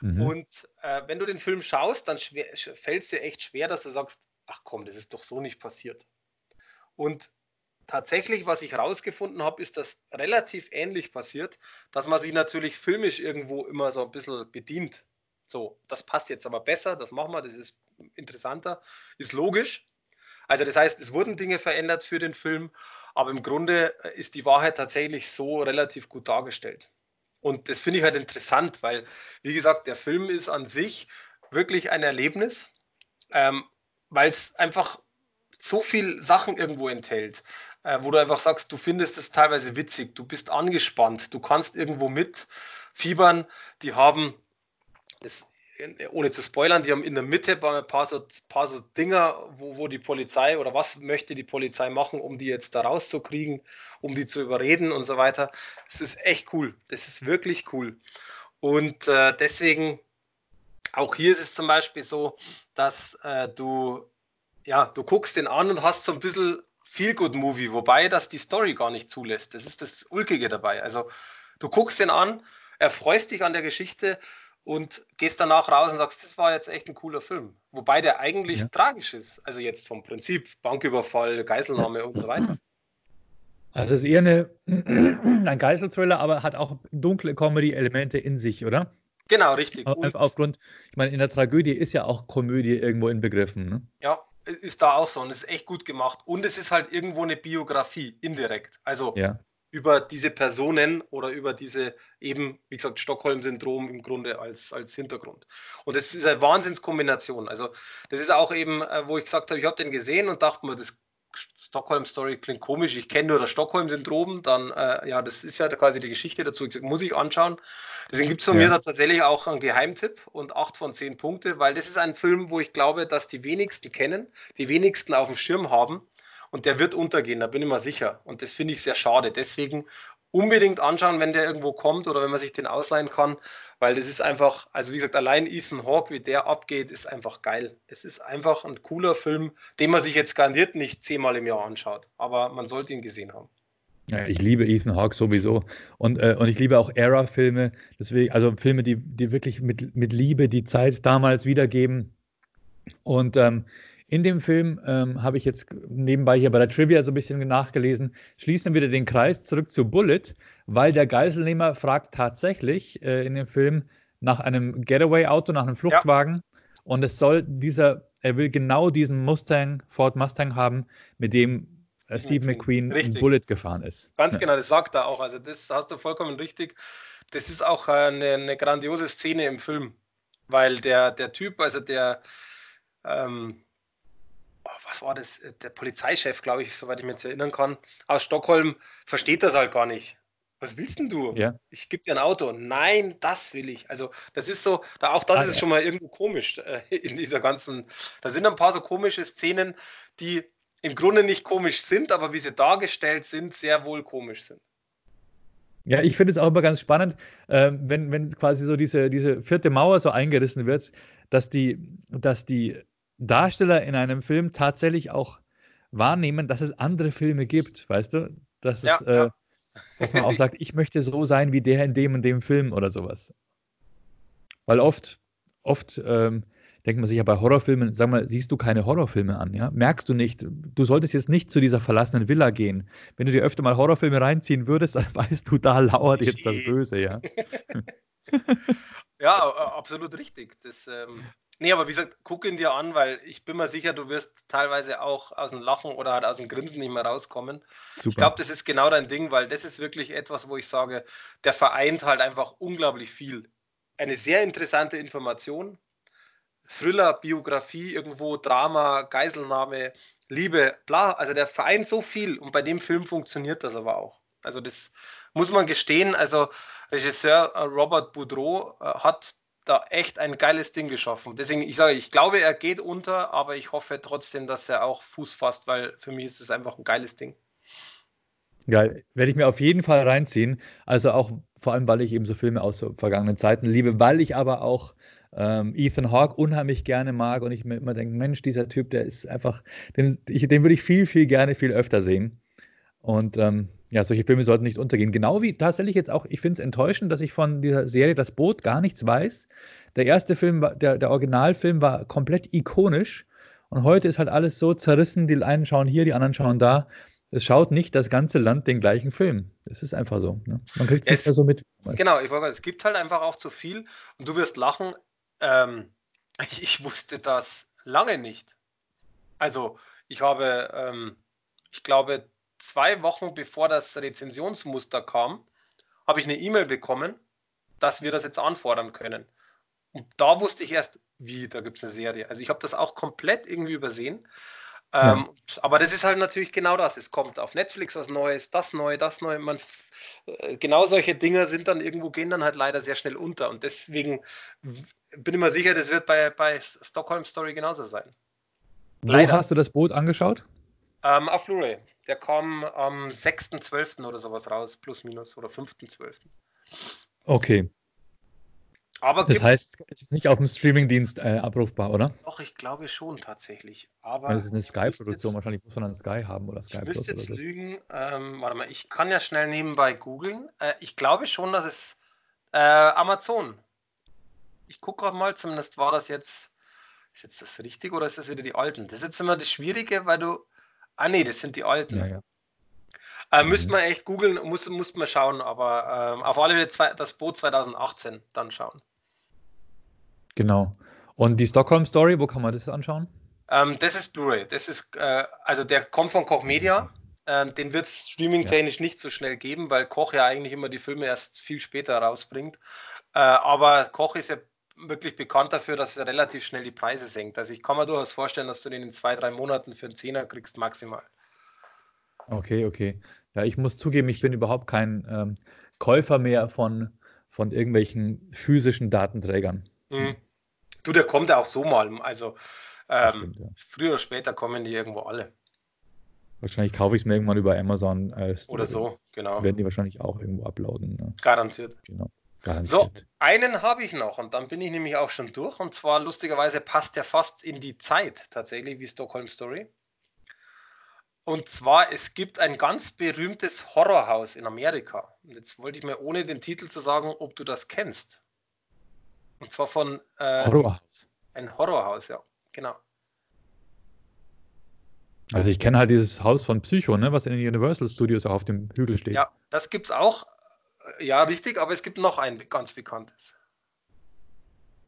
mhm. und äh, wenn du den Film schaust, dann fällt es dir echt schwer, dass du sagst, ach komm, das ist doch so nicht passiert. Und tatsächlich, was ich herausgefunden habe, ist das relativ ähnlich passiert, dass man sich natürlich filmisch irgendwo immer so ein bisschen bedient. So, das passt jetzt aber besser, das machen wir, das ist interessanter, ist logisch. Also das heißt, es wurden Dinge verändert für den Film, aber im Grunde ist die Wahrheit tatsächlich so relativ gut dargestellt. Und das finde ich halt interessant, weil, wie gesagt, der Film ist an sich wirklich ein Erlebnis. Ähm, weil es einfach so viel Sachen irgendwo enthält, äh, wo du einfach sagst, du findest es teilweise witzig, du bist angespannt, du kannst irgendwo mitfiebern. Die haben, das, ohne zu spoilern, die haben in der Mitte ein paar so, paar so Dinger, wo, wo die Polizei oder was möchte die Polizei machen, um die jetzt da rauszukriegen, um die zu überreden und so weiter. Das ist echt cool. Das ist wirklich cool. Und äh, deswegen auch hier ist es zum Beispiel so, dass äh, du, ja, du guckst den an und hast so ein bisschen Feel-Good-Movie, wobei das die Story gar nicht zulässt. Das ist das Ulkige dabei. Also du guckst den an, erfreust dich an der Geschichte und gehst danach raus und sagst, das war jetzt echt ein cooler Film. Wobei der eigentlich ja. tragisch ist. Also jetzt vom Prinzip, Banküberfall, Geiselnahme und so weiter. Also es ist eher eine, ein Geiselthriller, aber hat auch dunkle Comedy-Elemente in sich, oder? Genau, richtig. Und aufgrund, ich meine, in der Tragödie ist ja auch Komödie irgendwo inbegriffen. Ne? Ja, ist da auch so und es ist echt gut gemacht. Und es ist halt irgendwo eine Biografie, indirekt. Also ja. über diese Personen oder über diese eben, wie gesagt, Stockholm-Syndrom im Grunde als, als Hintergrund. Und das ist eine Wahnsinnskombination. Also das ist auch eben, äh, wo ich gesagt habe, ich habe den gesehen und dachte mir, das Stockholm-Story klingt komisch, ich kenne nur das Stockholm-Syndrom, dann, äh, ja, das ist ja quasi die Geschichte dazu, ich, muss ich anschauen. Deswegen gibt es von ja. mir tatsächlich auch einen Geheimtipp und 8 von 10 Punkte, weil das ist ein Film, wo ich glaube, dass die wenigsten kennen, die wenigsten auf dem Schirm haben und der wird untergehen, da bin ich mir sicher. Und das finde ich sehr schade. Deswegen unbedingt anschauen, wenn der irgendwo kommt oder wenn man sich den ausleihen kann, weil das ist einfach, also wie gesagt, allein Ethan Hawke, wie der abgeht, ist einfach geil. Es ist einfach ein cooler Film, den man sich jetzt garantiert nicht zehnmal im Jahr anschaut, aber man sollte ihn gesehen haben. Ja, ich liebe Ethan Hawke sowieso und, äh, und ich liebe auch Era-Filme, also Filme, die, die wirklich mit, mit Liebe die Zeit damals wiedergeben. Und ähm, in dem Film ähm, habe ich jetzt nebenbei hier bei der Trivia so ein bisschen nachgelesen, schließen wir wieder den Kreis zurück zu Bullet, weil der Geiselnehmer fragt tatsächlich äh, in dem Film nach einem Getaway-Auto, nach einem Fluchtwagen. Ja. Und es soll dieser, er will genau diesen Mustang, Ford Mustang haben, mit dem äh, Steve McQueen richtig. Bullet gefahren ist. Ganz ja. genau, das sagt er auch. Also das hast du vollkommen richtig. Das ist auch eine, eine grandiose Szene im Film, weil der, der Typ, also der, ähm, was war das? Der Polizeichef, glaube ich, soweit ich mich jetzt erinnern kann, aus Stockholm, versteht das halt gar nicht. Was willst denn du? Ja. Ich gebe dir ein Auto. Nein, das will ich. Also, das ist so, da, auch das ah, ist ja. schon mal irgendwo komisch äh, in dieser ganzen. Da sind ein paar so komische Szenen, die im Grunde nicht komisch sind, aber wie sie dargestellt sind, sehr wohl komisch sind. Ja, ich finde es auch immer ganz spannend, äh, wenn, wenn quasi so diese, diese vierte Mauer so eingerissen wird, dass die, dass die Darsteller in einem Film tatsächlich auch wahrnehmen, dass es andere Filme gibt, weißt du? Dass, ja, es, äh, ja. dass man auch sagt, ich möchte so sein wie der in dem und dem Film oder sowas. Weil oft, oft ähm, denkt man sich ja bei Horrorfilmen, sag mal, siehst du keine Horrorfilme an, ja? Merkst du nicht, du solltest jetzt nicht zu dieser verlassenen Villa gehen. Wenn du dir öfter mal Horrorfilme reinziehen würdest, dann weißt du, da lauert jetzt das Böse, ja. ja, absolut richtig. Das, ähm, Nee, aber wie gesagt, guck ihn dir an, weil ich bin mir sicher, du wirst teilweise auch aus dem Lachen oder halt aus dem Grinsen nicht mehr rauskommen. Super. Ich glaube, das ist genau dein Ding, weil das ist wirklich etwas, wo ich sage, der vereint halt einfach unglaublich viel. Eine sehr interessante Information, Thriller, Biografie, irgendwo Drama, Geiselnahme, Liebe, bla. Also der vereint so viel und bei dem Film funktioniert das aber auch. Also das muss man gestehen. Also Regisseur äh, Robert Boudreau äh, hat da echt ein geiles Ding geschaffen. Deswegen, ich sage, ich glaube, er geht unter, aber ich hoffe trotzdem, dass er auch Fuß fasst, weil für mich ist es einfach ein geiles Ding. Geil. Werde ich mir auf jeden Fall reinziehen. Also auch vor allem, weil ich eben so Filme aus vergangenen Zeiten liebe, weil ich aber auch ähm, Ethan Hawke unheimlich gerne mag und ich mir immer denke, Mensch, dieser Typ, der ist einfach, den, ich, den würde ich viel, viel gerne, viel öfter sehen. Und ähm, ja, solche Filme sollten nicht untergehen. Genau wie tatsächlich jetzt auch, ich finde es enttäuschend, dass ich von dieser Serie Das Boot gar nichts weiß. Der erste Film, der, der Originalfilm war komplett ikonisch und heute ist halt alles so zerrissen, die einen schauen hier, die anderen schauen da. Es schaut nicht das ganze Land den gleichen Film. Es ist einfach so. Ne? Man kriegt es nicht mehr so mit. Genau, ich wollte es gibt halt einfach auch zu viel und du wirst lachen. Ähm, ich, ich, wusste das lange nicht. Also, ich habe, ähm, ich glaube, zwei Wochen bevor das Rezensionsmuster kam, habe ich eine E-Mail bekommen, dass wir das jetzt anfordern können. Und da wusste ich erst, wie, da gibt es eine Serie. Also ich habe das auch komplett irgendwie übersehen. Ja. Ähm, aber das ist halt natürlich genau das. Es kommt auf Netflix was Neues, das Neue, das Neue. Man, äh, genau solche Dinge sind dann irgendwo, gehen dann halt leider sehr schnell unter. Und deswegen bin ich mir sicher, das wird bei, bei Stockholm Story genauso sein. Wo leider. hast du das Boot angeschaut? Ähm, auf Blu-ray. Der kam am 6.12. oder sowas raus, plus minus, oder 5.12. Okay. Aber das heißt, es ist nicht auf dem Streamingdienst äh, abrufbar, oder? Doch, ich glaube schon tatsächlich. Aber das ist eine Sky-Produktion, wahrscheinlich muss man dann Sky haben oder Sky Ich müsste jetzt so. lügen. Ähm, warte mal, ich kann ja schnell nebenbei googeln. Äh, ich glaube schon, dass es äh, Amazon. Ich gucke gerade mal, zumindest war das jetzt. Ist jetzt das richtig oder ist das wieder die alten? Das ist jetzt immer das Schwierige, weil du Ah, nee, das sind die alten. Ja, ja. Äh, mhm. Müsste man echt googeln, muss, muss man schauen, aber ähm, auf alle Fälle zwei, das Boot 2018 dann schauen. Genau. Und die Stockholm Story, wo kann man das anschauen? Ähm, das ist Blu-ray. Das ist, äh, also der kommt von Koch Media. Ähm, den wird es streaming-technisch ja. nicht so schnell geben, weil Koch ja eigentlich immer die Filme erst viel später rausbringt. Äh, aber Koch ist ja wirklich bekannt dafür, dass er relativ schnell die Preise senkt. Also ich kann mir durchaus vorstellen, dass du den in zwei, drei Monaten für einen Zehner kriegst, maximal. Okay, okay. Ja, ich muss zugeben, ich bin überhaupt kein ähm, Käufer mehr von, von irgendwelchen physischen Datenträgern. Mhm. Du, der kommt ja auch so mal. Also ähm, stimmt, ja. früher oder später kommen die irgendwo alle. Wahrscheinlich kaufe ich es mir irgendwann über Amazon. Äh, oder so, genau. Werden die wahrscheinlich auch irgendwo uploaden. Ne? Garantiert. Genau. Garantiert. So, einen habe ich noch und dann bin ich nämlich auch schon durch. Und zwar lustigerweise passt der fast in die Zeit tatsächlich wie Stockholm Story. Und zwar, es gibt ein ganz berühmtes Horrorhaus in Amerika. Und jetzt wollte ich mir, ohne den Titel zu sagen, ob du das kennst. Und zwar von äh, Horrorhaus. Ein Horrorhaus, ja, genau. Also ich kenne halt dieses Haus von Psycho, ne, was in den Universal Studios auch auf dem Hügel steht. Ja, das gibt es auch. Ja, richtig, aber es gibt noch ein ganz bekanntes.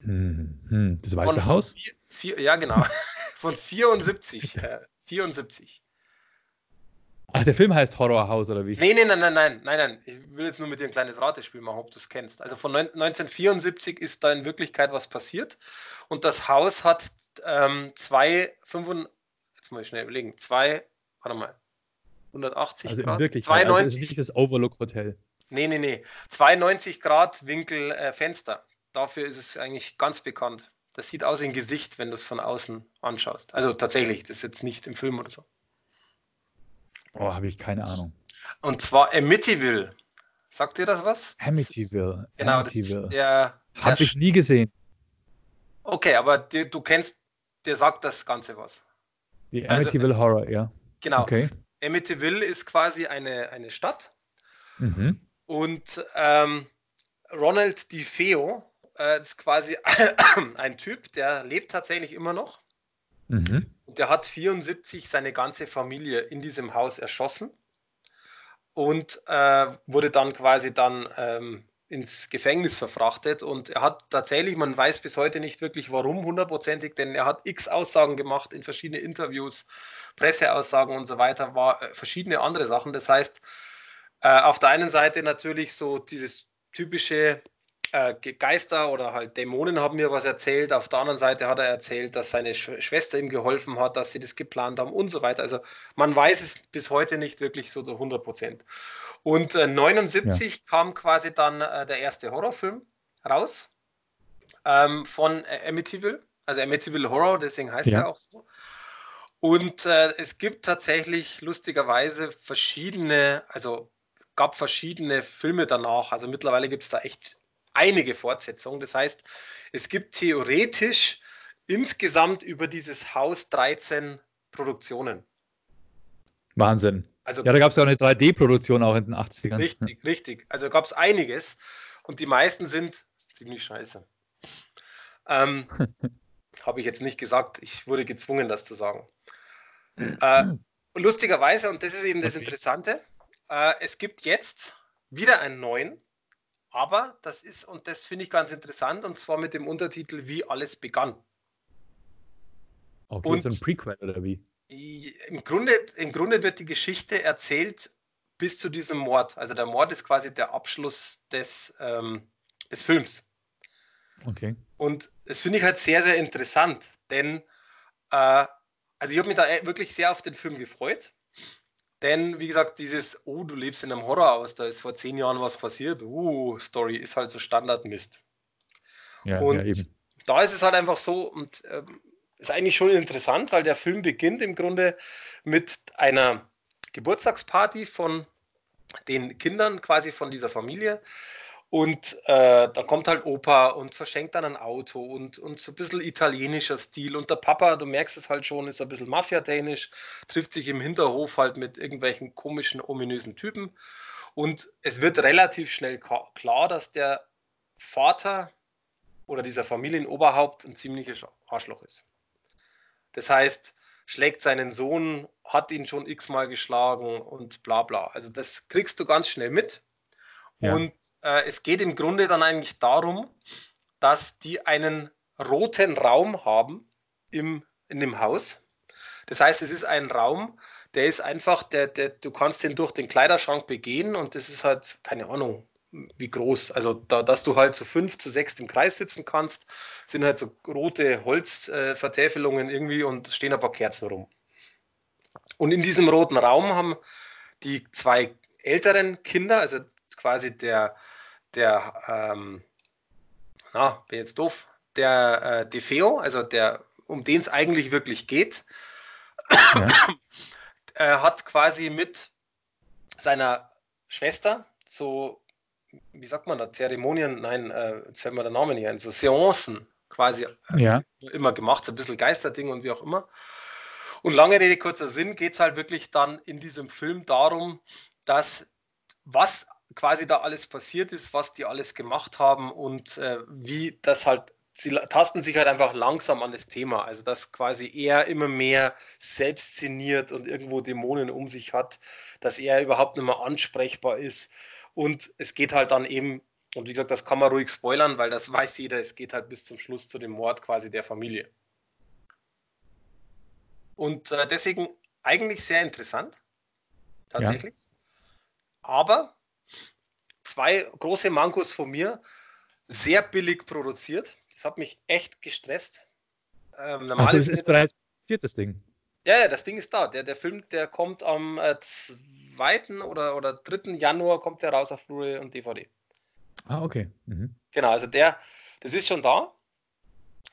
Hm, hm. Das Weiße von Haus? Vier, vier, ja, genau. von 74. äh, 74. Ach, der Film heißt Horror House oder wie? Nee, nee, nein, nein, nein, nein, nein. Ich will jetzt nur mit dir ein kleines Ratespiel machen, ob du es kennst. Also von 1974 ist da in Wirklichkeit was passiert und das Haus hat ähm, zwei, 5, jetzt muss ich schnell überlegen, zwei, warte mal, 180 also Grad. In Wirklichkeit, 92, also ist nicht das Overlook Hotel. Nee, nee, nee. 92 Grad Winkel äh, Fenster. Dafür ist es eigentlich ganz bekannt. Das sieht aus wie ein Gesicht, wenn du es von außen anschaust. Also tatsächlich, das ist jetzt nicht im Film oder so. Oh, habe ich keine Ahnung. Und zwar Amityville. Sagt dir das was? Amityville. Genau, Amityville. das ist der. Habe ich nie gesehen. Okay, aber die, du kennst, dir sagt das Ganze was. Die also, Amityville also, Horror, ja. Genau. Okay. Amityville ist quasi eine, eine Stadt. Mhm. Und ähm, Ronald DiFeo äh, ist quasi ein Typ, der lebt tatsächlich immer noch. Mhm. Der hat 74 seine ganze Familie in diesem Haus erschossen und äh, wurde dann quasi dann ähm, ins Gefängnis verfrachtet. Und er hat tatsächlich, man weiß bis heute nicht wirklich warum hundertprozentig, denn er hat x Aussagen gemacht in verschiedene Interviews, Presseaussagen und so weiter, war äh, verschiedene andere Sachen. Das heißt, äh, auf der einen Seite natürlich so dieses typische äh, Geister oder halt Dämonen haben mir was erzählt. Auf der anderen Seite hat er erzählt, dass seine Sch Schwester ihm geholfen hat, dass sie das geplant haben und so weiter. Also man weiß es bis heute nicht wirklich so zu 100 Prozent. Und äh, 79 ja. kam quasi dann äh, der erste Horrorfilm raus ähm, von äh, Amityville, also Amityville Horror, deswegen heißt ja. er auch so. Und äh, es gibt tatsächlich lustigerweise verschiedene, also gab verschiedene Filme danach. Also mittlerweile gibt es da echt einige Fortsetzungen. Das heißt, es gibt theoretisch insgesamt über dieses Haus 13 Produktionen. Wahnsinn. Also, ja, da gab es ja auch eine 3D-Produktion auch in den 80ern. Richtig, richtig. Also gab es einiges und die meisten sind ziemlich scheiße. Ähm, Habe ich jetzt nicht gesagt, ich wurde gezwungen, das zu sagen. Äh, lustigerweise, und das ist eben das. Interessante, äh, es gibt jetzt wieder einen neuen, aber das ist, und das finde ich ganz interessant, und zwar mit dem Untertitel Wie alles begann. Okay, und so ein Prequel oder wie? Im Grunde, Im Grunde wird die Geschichte erzählt bis zu diesem Mord. Also der Mord ist quasi der Abschluss des, ähm, des Films. Okay. Und das finde ich halt sehr, sehr interessant, denn äh, also ich habe mich da e-, wirklich sehr auf den Film gefreut. Denn, wie gesagt, dieses, oh, du lebst in einem Horrorhaus, da ist vor zehn Jahren was passiert, uh, Story ist halt so Standardmist. Ja, und ja, da ist es halt einfach so, und ähm, ist eigentlich schon interessant, weil der Film beginnt im Grunde mit einer Geburtstagsparty von den Kindern quasi von dieser Familie. Und äh, da kommt halt Opa und verschenkt dann ein Auto und, und so ein bisschen italienischer Stil. Und der Papa, du merkst es halt schon, ist ein bisschen mafiatechnisch, trifft sich im Hinterhof halt mit irgendwelchen komischen, ominösen Typen. Und es wird relativ schnell klar, dass der Vater oder dieser Familienoberhaupt ein ziemliches Arschloch ist. Das heißt, schlägt seinen Sohn, hat ihn schon x-mal geschlagen und bla bla. Also das kriegst du ganz schnell mit. Ja. Und äh, es geht im Grunde dann eigentlich darum, dass die einen roten Raum haben im, in dem Haus. Das heißt, es ist ein Raum, der ist einfach, der, der, du kannst den durch den Kleiderschrank begehen und das ist halt, keine Ahnung, wie groß. Also, da, dass du halt zu fünf, zu sechs im Kreis sitzen kannst, sind halt so rote Holzvertäfelungen äh, irgendwie und stehen ein paar Kerzen rum. Und in diesem roten Raum haben die zwei älteren Kinder, also quasi der, der, ähm, na, bin jetzt doof, der äh, DeFeo, also der, um den es eigentlich wirklich geht, ja. äh, hat quasi mit seiner Schwester so, wie sagt man da, Zeremonien, nein, äh, jetzt fällt mir der Name nicht ein, so Seancen quasi äh, ja. immer gemacht, so ein bisschen Geisterding und wie auch immer. Und lange Rede, kurzer Sinn, geht es halt wirklich dann in diesem Film darum, dass was quasi da alles passiert ist, was die alles gemacht haben und äh, wie das halt, sie tasten sich halt einfach langsam an das Thema. Also dass quasi er immer mehr selbst szeniert und irgendwo Dämonen um sich hat, dass er überhaupt nicht mehr ansprechbar ist. Und es geht halt dann eben, und wie gesagt, das kann man ruhig spoilern, weil das weiß jeder, es geht halt bis zum Schluss zu dem Mord quasi der Familie. Und äh, deswegen eigentlich sehr interessant, tatsächlich. Ja. Aber zwei große Mankos von mir, sehr billig produziert. Das hat mich echt gestresst. Ähm, also es ist bereits produziert, das Ding. Ja, ja, das Ding ist da. Der, der Film, der kommt am äh, 2. Oder, oder 3. Januar kommt der raus auf Blu-ray und DVD. Ah, okay. Mhm. Genau, also der, das ist schon da.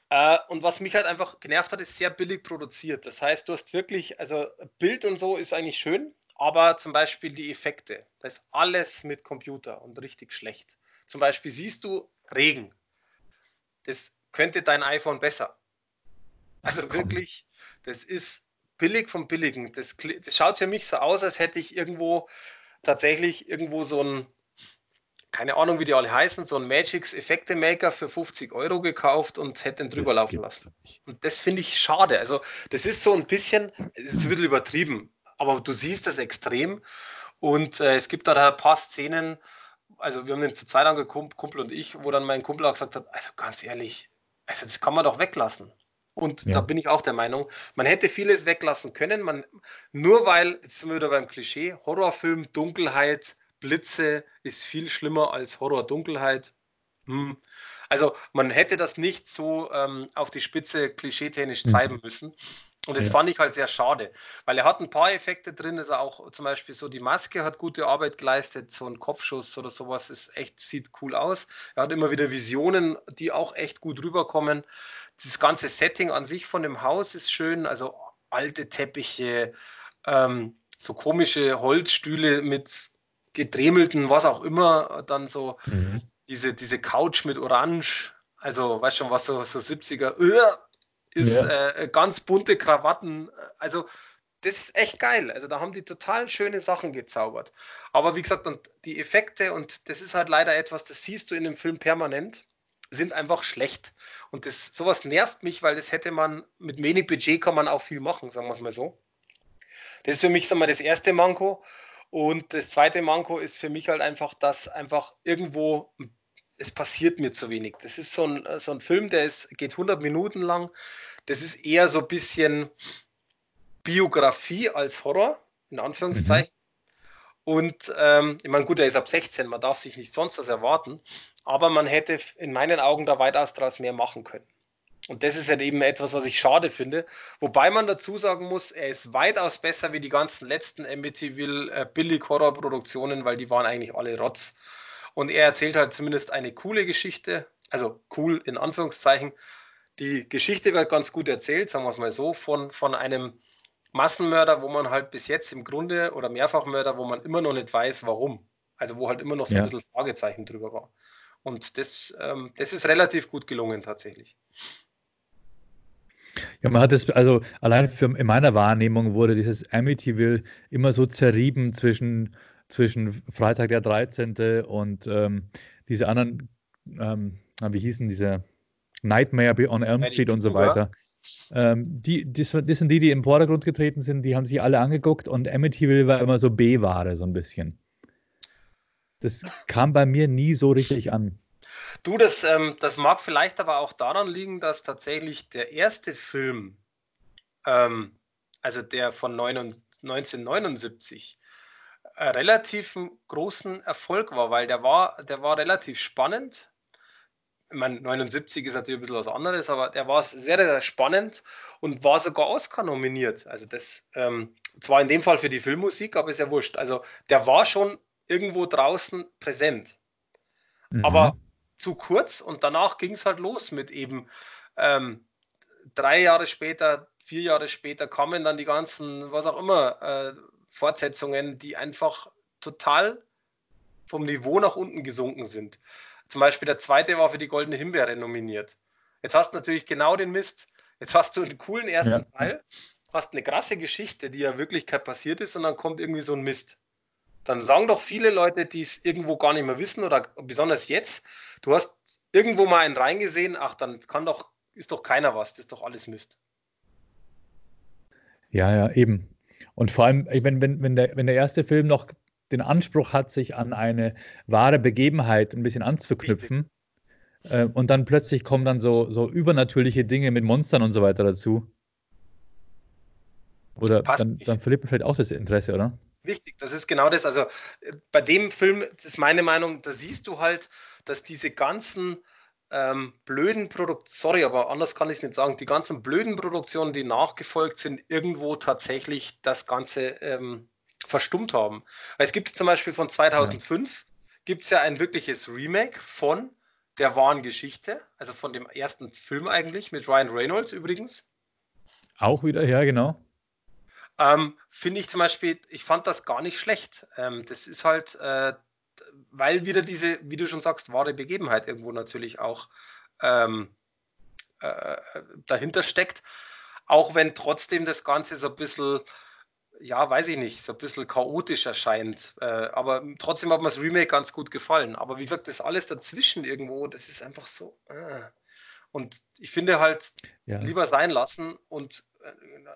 Äh, und was mich halt einfach genervt hat, ist sehr billig produziert. Das heißt, du hast wirklich, also Bild und so ist eigentlich schön, aber zum Beispiel die Effekte, da ist alles mit Computer und richtig schlecht. Zum Beispiel siehst du Regen. Das könnte dein iPhone besser. Also wirklich, das ist billig vom Billigen. Das, das schaut für mich so aus, als hätte ich irgendwo tatsächlich irgendwo so ein, keine Ahnung, wie die alle heißen, so ein Magix Effekte Maker für 50 Euro gekauft und hätte den drüber das laufen lassen. Und das finde ich schade. Also, das ist so ein bisschen, es bisschen übertrieben aber du siehst das extrem. Und äh, es gibt da ein paar Szenen, also wir haben den zu zweit angeguckt, Kumpel und ich, wo dann mein Kumpel auch gesagt hat, also ganz ehrlich, also das kann man doch weglassen. Und ja. da bin ich auch der Meinung, man hätte vieles weglassen können, man, nur weil, jetzt sind wir wieder beim Klischee, Horrorfilm, Dunkelheit, Blitze ist viel schlimmer als Horror-Dunkelheit. Hm. Also man hätte das nicht so ähm, auf die Spitze klischeetechnisch mhm. treiben müssen. Und das ja. fand ich halt sehr schade, weil er hat ein paar Effekte drin, also auch zum Beispiel so die Maske hat gute Arbeit geleistet, so ein Kopfschuss oder sowas ist echt, sieht cool aus. Er hat immer wieder Visionen, die auch echt gut rüberkommen. Das ganze Setting an sich von dem Haus ist schön, also alte Teppiche, ähm, so komische Holzstühle mit gedremelten, was auch immer, dann so mhm. diese, diese Couch mit Orange, also weißt schon, was so, so 70er, ist ja. äh, ganz bunte Krawatten. Also das ist echt geil. Also da haben die total schöne Sachen gezaubert. Aber wie gesagt, und die Effekte, und das ist halt leider etwas, das siehst du in dem Film permanent, sind einfach schlecht. Und das, sowas nervt mich, weil das hätte man, mit wenig Budget kann man auch viel machen, sagen wir es mal so. Das ist für mich, sagen wir, das erste Manko. Und das zweite Manko ist für mich halt einfach, dass einfach irgendwo ein es passiert mir zu wenig. Das ist so ein, so ein Film, der ist, geht 100 Minuten lang. Das ist eher so ein bisschen Biografie als Horror, in Anführungszeichen. Mhm. Und ähm, ich meine, gut, er ist ab 16, man darf sich nicht sonst was erwarten, aber man hätte in meinen Augen da weitaus daraus mehr machen können. Und das ist halt eben etwas, was ich schade finde. Wobei man dazu sagen muss, er ist weitaus besser wie die ganzen letzten Amityville äh, Billig-Horror-Produktionen, weil die waren eigentlich alle Rotz. Und er erzählt halt zumindest eine coole Geschichte, also cool in Anführungszeichen. Die Geschichte wird ganz gut erzählt, sagen wir es mal so, von, von einem Massenmörder, wo man halt bis jetzt im Grunde oder Mehrfachmörder, wo man immer noch nicht weiß, warum. Also wo halt immer noch so ja. ein bisschen Fragezeichen drüber war. Und das, ähm, das ist relativ gut gelungen tatsächlich. Ja, man hat es, also allein für, in meiner Wahrnehmung wurde dieses Amityville immer so zerrieben zwischen zwischen Freitag der 13. und ähm, diese anderen, ähm, wie hießen diese Nightmare on Elm Street und so weiter. Ähm, die, das, das, sind die, die im Vordergrund getreten sind, die haben sich alle angeguckt und Amityville war immer so B-Ware, so ein bisschen. Das kam bei mir nie so richtig an. Du, das, ähm, das mag vielleicht aber auch daran liegen, dass tatsächlich der erste Film, ähm, also der von 1979, relativ großen Erfolg war, weil der war, der war relativ spannend. ich meine, 79 ist natürlich ein bisschen was anderes, aber der war sehr, sehr spannend und war sogar Oscar nominiert. Also das, ähm, zwar in dem Fall für die Filmmusik, aber ist ja wurscht. Also der war schon irgendwo draußen präsent. Mhm. Aber zu kurz und danach ging es halt los mit eben ähm, drei Jahre später, vier Jahre später kamen dann die ganzen, was auch immer, äh, Fortsetzungen, die einfach total vom Niveau nach unten gesunken sind. Zum Beispiel der zweite war für die Goldene Himbeere nominiert. Jetzt hast du natürlich genau den Mist. Jetzt hast du einen coolen ersten ja. Teil, hast eine krasse Geschichte, die ja Wirklichkeit passiert ist, und dann kommt irgendwie so ein Mist. Dann sagen doch viele Leute, die es irgendwo gar nicht mehr wissen, oder besonders jetzt, du hast irgendwo mal einen reingesehen, ach, dann kann doch, ist doch keiner was, das ist doch alles Mist. Ja, ja, eben. Und vor allem, wenn, wenn, wenn, der, wenn der erste Film noch den Anspruch hat, sich an eine wahre Begebenheit ein bisschen anzuknüpfen. Äh, und dann plötzlich kommen dann so, so übernatürliche Dinge mit Monstern und so weiter dazu. Oder dann, dann, verliert man vielleicht auch das Interesse, oder? Richtig, das ist genau das. Also äh, bei dem Film, das ist meine Meinung, da siehst du halt, dass diese ganzen ähm, blöden Produktionen, sorry, aber anders kann ich es nicht sagen, die ganzen blöden Produktionen, die nachgefolgt sind, irgendwo tatsächlich das Ganze ähm, verstummt haben. Weil es gibt zum Beispiel von 2005, ja. gibt es ja ein wirkliches Remake von der wahren Geschichte, also von dem ersten Film eigentlich, mit Ryan Reynolds übrigens. Auch wieder, ja, genau. Ähm, Finde ich zum Beispiel, ich fand das gar nicht schlecht. Ähm, das ist halt, äh, weil wieder diese, wie du schon sagst, wahre Begebenheit irgendwo natürlich auch ähm, äh, dahinter steckt. Auch wenn trotzdem das Ganze so ein bisschen ja, weiß ich nicht, so ein bisschen chaotisch erscheint. Äh, aber trotzdem hat mir das Remake ganz gut gefallen. Aber wie gesagt, das alles dazwischen irgendwo, das ist einfach so. Äh. Und ich finde halt, ja. lieber sein lassen und äh,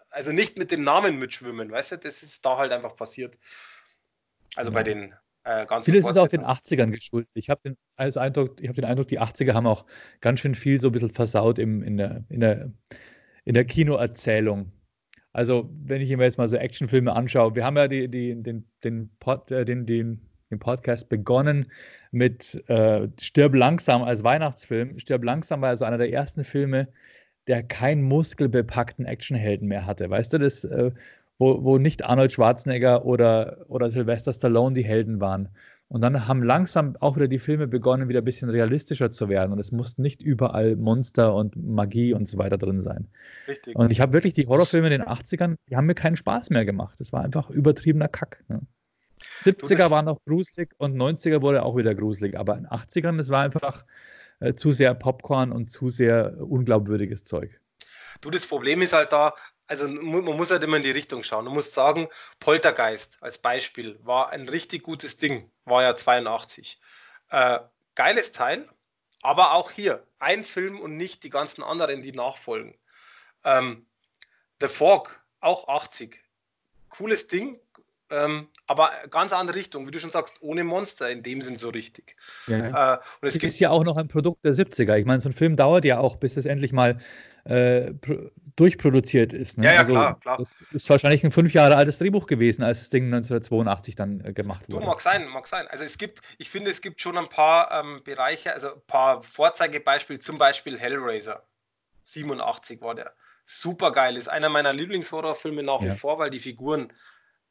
also nicht mit dem Namen mitschwimmen, weißt du, das ist da halt einfach passiert. Also ja. bei den äh, ganzen Vieles ist auch den 80ern geschuldet. Ich habe den, also Eindruck, hab den Eindruck, die 80er haben auch ganz schön viel so ein bisschen versaut im, in, der, in, der, in der Kinoerzählung. Also, wenn ich mir jetzt mal so Actionfilme anschaue, wir haben ja die, die, den, den, Pod, äh, den, den, den Podcast begonnen mit äh, Stirb langsam als Weihnachtsfilm. Stirb langsam war also einer der ersten Filme, der keinen muskelbepackten Actionhelden mehr hatte. Weißt du, das, äh, wo, wo nicht Arnold Schwarzenegger oder, oder Sylvester Stallone die Helden waren, und dann haben langsam auch wieder die Filme begonnen, wieder ein bisschen realistischer zu werden. Und es mussten nicht überall Monster und Magie und so weiter drin sein. Richtig. Und ich habe wirklich die Horrorfilme in den 80ern, die haben mir keinen Spaß mehr gemacht. Das war einfach übertriebener Kack. Ne? 70er waren noch gruselig und 90er wurde auch wieder gruselig. Aber in den 80ern, das war einfach äh, zu sehr Popcorn und zu sehr unglaubwürdiges Zeug. Du, das Problem ist halt da, also man muss halt immer in die Richtung schauen. Du musst sagen, Poltergeist als Beispiel war ein richtig gutes Ding, war ja 82. Äh, geiles Teil, aber auch hier ein Film und nicht die ganzen anderen, die nachfolgen. Ähm, The Fog, auch 80. Cooles Ding, ähm, aber ganz andere Richtung, wie du schon sagst, ohne Monster in dem Sinn so richtig. Ja. Äh, und es ist ja auch noch ein Produkt der 70er. Ich meine, so ein Film dauert ja auch, bis es endlich mal äh, durchproduziert ist. Ne? Ja, ja, also, klar, klar. Das ist wahrscheinlich ein fünf Jahre altes Drehbuch gewesen, als das Ding 1982 dann äh, gemacht wurde. Du, mag sein, mag sein. Also es gibt, ich finde, es gibt schon ein paar ähm, Bereiche, also ein paar Vorzeigebeispiele, zum Beispiel Hellraiser. 87 war der. Super geil, ist einer meiner Lieblingshorrorfilme nach wie ja. vor, weil die Figuren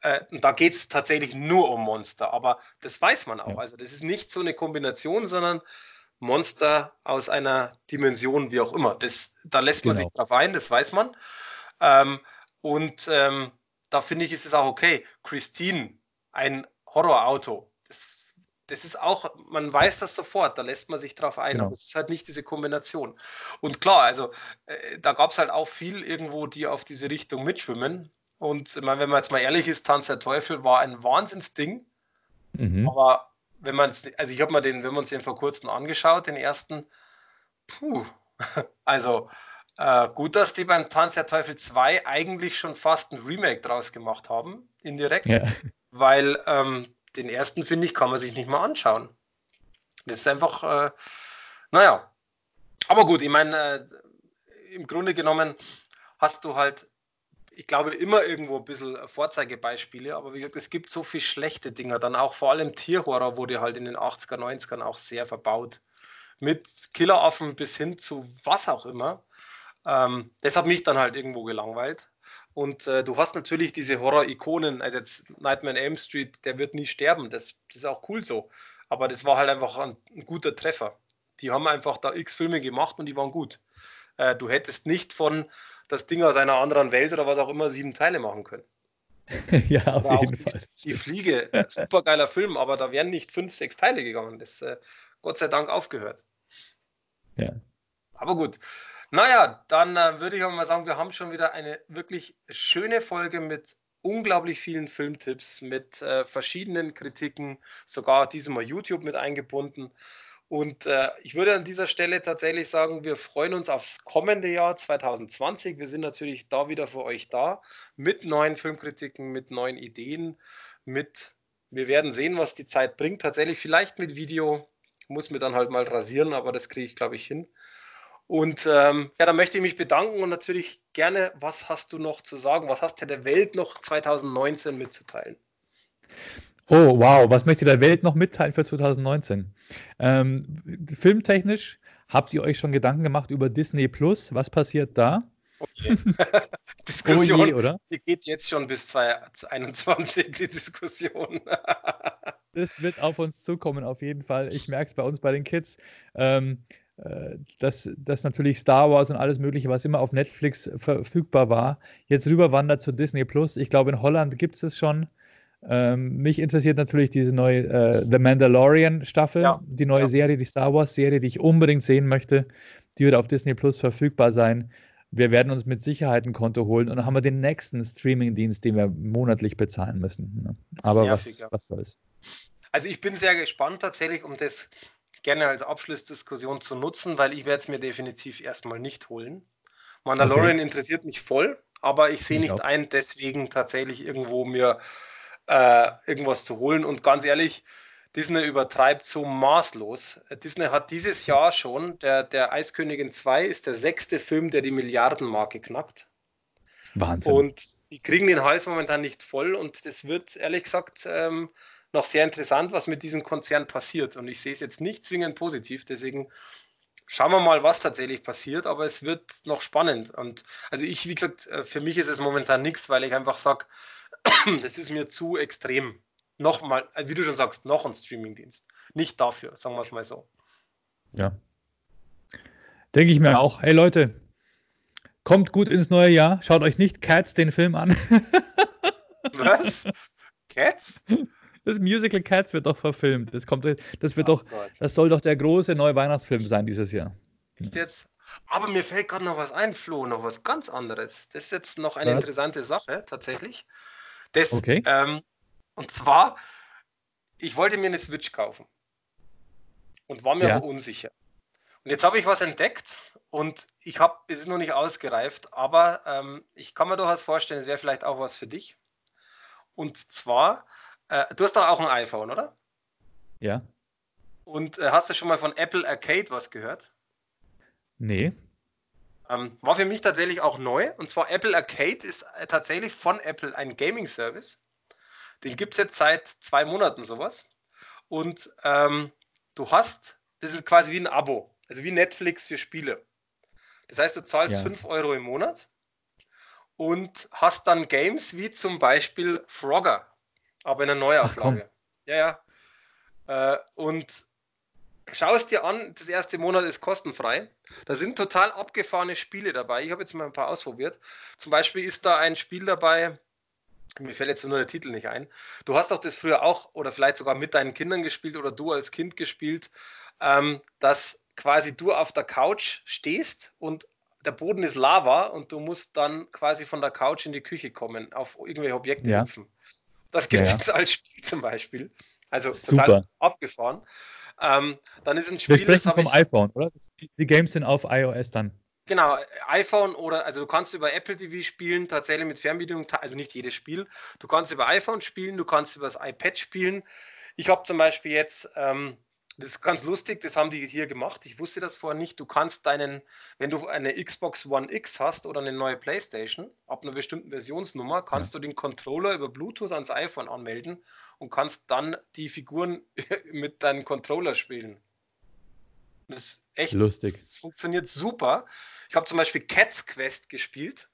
äh, da geht es tatsächlich nur um Monster, aber das weiß man auch. Ja. Also das ist nicht so eine Kombination, sondern Monster aus einer Dimension, wie auch immer. Das, da lässt man genau. sich drauf ein, das weiß man. Ähm, und ähm, da finde ich, ist es auch okay. Christine, ein Horrorauto. Das, das ist auch, man weiß das sofort, da lässt man sich drauf ein, genau. aber es ist halt nicht diese Kombination. Und klar, also äh, da gab es halt auch viel irgendwo, die auf diese Richtung mitschwimmen. Und ich meine, wenn man jetzt mal ehrlich ist, Tanz der Teufel war ein Wahnsinnsding. Mhm. Aber wenn man es, also ich habe mir den, wenn wir uns den vor kurzem angeschaut, den ersten, puh, also äh, gut, dass die beim Tanz der Teufel 2 eigentlich schon fast ein Remake draus gemacht haben, indirekt, ja. weil ähm, den ersten, finde ich, kann man sich nicht mal anschauen. Das ist einfach, äh, naja, aber gut, ich meine, äh, im Grunde genommen hast du halt ich glaube, immer irgendwo ein bisschen Vorzeigebeispiele, aber wie gesagt, es gibt so viele schlechte Dinger, dann auch vor allem Tierhorror wurde halt in den 80er, 90ern auch sehr verbaut mit Killeraffen bis hin zu was auch immer. Ähm, das hat mich dann halt irgendwo gelangweilt. Und äh, du hast natürlich diese Horror-Ikonen, also jetzt Nightmare on Elm Street, der wird nie sterben. Das, das ist auch cool so. Aber das war halt einfach ein, ein, guter Treffer. Die haben einfach da x Filme gemacht und die waren gut. Äh, du hättest nicht von das Ding aus einer anderen Welt oder was auch immer sieben Teile machen können. ja, auf oder jeden Fall. Die, die Fliege, super geiler Film, aber da wären nicht fünf, sechs Teile gegangen. Das äh, Gott sei Dank aufgehört. Ja. Aber gut. Naja, dann äh, würde ich auch mal sagen, wir haben schon wieder eine wirklich schöne Folge mit unglaublich vielen Filmtipps, mit äh, verschiedenen Kritiken, sogar diesmal YouTube mit eingebunden. Und äh, ich würde an dieser Stelle tatsächlich sagen, wir freuen uns aufs kommende Jahr 2020. Wir sind natürlich da wieder für euch da mit neuen Filmkritiken, mit neuen Ideen, mit, wir werden sehen, was die Zeit bringt. Tatsächlich vielleicht mit Video, muss mir dann halt mal rasieren, aber das kriege ich, glaube ich, hin. Und ähm, ja, da möchte ich mich bedanken und natürlich gerne, was hast du noch zu sagen? Was hast du der Welt noch 2019 mitzuteilen? Oh, wow, was möchte der Welt noch mitteilen für 2019? Ähm, filmtechnisch habt ihr euch schon Gedanken gemacht über Disney Plus? Was passiert da? Okay. Diskussion, oh je, oder? Die geht jetzt schon bis 2021, die Diskussion. das wird auf uns zukommen, auf jeden Fall. Ich merke es bei uns, bei den Kids. Ähm, äh, dass, dass natürlich Star Wars und alles Mögliche, was immer auf Netflix verfügbar war, jetzt rüberwandert zu Disney Plus. Ich glaube, in Holland gibt es es schon. Ähm, mich interessiert natürlich diese neue äh, The Mandalorian Staffel, ja. die neue ja. Serie, die Star Wars Serie, die ich unbedingt sehen möchte. Die wird auf Disney Plus verfügbar sein. Wir werden uns mit Sicherheit ein Konto holen und dann haben wir den nächsten Streaming-Dienst, den wir monatlich bezahlen müssen. Ne? Aber was, was soll's. Also ich bin sehr gespannt tatsächlich, um das gerne als Abschlussdiskussion zu nutzen, weil ich werde es mir definitiv erstmal nicht holen. Mandalorian okay. interessiert mich voll, aber ich sehe nicht auch. ein, deswegen tatsächlich irgendwo mir äh, irgendwas zu holen. Und ganz ehrlich, Disney übertreibt so maßlos. Disney hat dieses Jahr schon, der, der Eiskönigin 2 ist der sechste Film, der die Milliardenmarke knackt. Wahnsinn. Und die kriegen den Hals momentan nicht voll und das wird ehrlich gesagt ähm, noch sehr interessant, was mit diesem Konzern passiert. Und ich sehe es jetzt nicht zwingend positiv, deswegen schauen wir mal, was tatsächlich passiert, aber es wird noch spannend. Und also ich, wie gesagt, äh, für mich ist es momentan nichts, weil ich einfach sage, das ist mir zu extrem. Nochmal, äh, wie du schon sagst, noch ein Streamingdienst. Nicht dafür, sagen wir es mal so. Ja. Denke ich mir auch. Hey Leute, kommt gut ins neue Jahr. Schaut euch nicht Cats den Film an. Was? Cats? Das Musical Cats wird doch verfilmt. Das kommt, das wird doch, Gott. das soll doch der große neue Weihnachtsfilm sein dieses Jahr. Jetzt, aber mir fällt gerade noch was ein, Flo, noch was ganz anderes. Das ist jetzt noch eine was? interessante Sache, tatsächlich. Das, okay. Ähm, und zwar, ich wollte mir eine Switch kaufen und war mir ja. aber unsicher. Und jetzt habe ich was entdeckt und ich habe, es ist noch nicht ausgereift, aber ähm, ich kann mir durchaus vorstellen, es wäre vielleicht auch was für dich. Und zwar, äh, du hast doch auch ein iPhone, oder? Ja. Und äh, hast du schon mal von Apple Arcade was gehört? Nee. Ähm, war für mich tatsächlich auch neu. Und zwar Apple Arcade ist äh, tatsächlich von Apple ein Gaming-Service. Den gibt es jetzt seit zwei Monaten sowas. Und ähm, du hast, das ist quasi wie ein Abo, also wie Netflix für Spiele. Das heißt, du zahlst ja. 5 Euro im Monat und hast dann Games wie zum Beispiel Frogger, aber in einer Neuauflage. ja, ja. Äh, und schau es dir an, das erste Monat ist kostenfrei. Da sind total abgefahrene Spiele dabei. Ich habe jetzt mal ein paar ausprobiert. Zum Beispiel ist da ein Spiel dabei, mir fällt jetzt nur der Titel nicht ein. Du hast doch das früher auch oder vielleicht sogar mit deinen Kindern gespielt oder du als Kind gespielt, ähm, dass quasi du auf der Couch stehst und der Boden ist Lava und du musst dann quasi von der Couch in die Küche kommen, auf irgendwelche Objekte ja. hüpfen. Das gibt es ja, ja. als Spiel zum Beispiel. Also Super. total abgefahren. Ähm, dann ist ein Spiel. Wir sprechen vom ich, iPhone, oder? Die Games sind auf iOS dann. Genau, iPhone oder, also du kannst über Apple TV spielen, tatsächlich mit Fernbedienung, also nicht jedes Spiel. Du kannst über iPhone spielen, du kannst über das iPad spielen. Ich habe zum Beispiel jetzt ähm, das ist ganz lustig, das haben die hier gemacht. Ich wusste das vorher nicht. Du kannst deinen, wenn du eine Xbox One X hast oder eine neue PlayStation, ab einer bestimmten Versionsnummer, kannst du den Controller über Bluetooth ans iPhone anmelden und kannst dann die Figuren mit deinem Controller spielen. Das ist echt lustig. Funktioniert super. Ich habe zum Beispiel Cats Quest gespielt.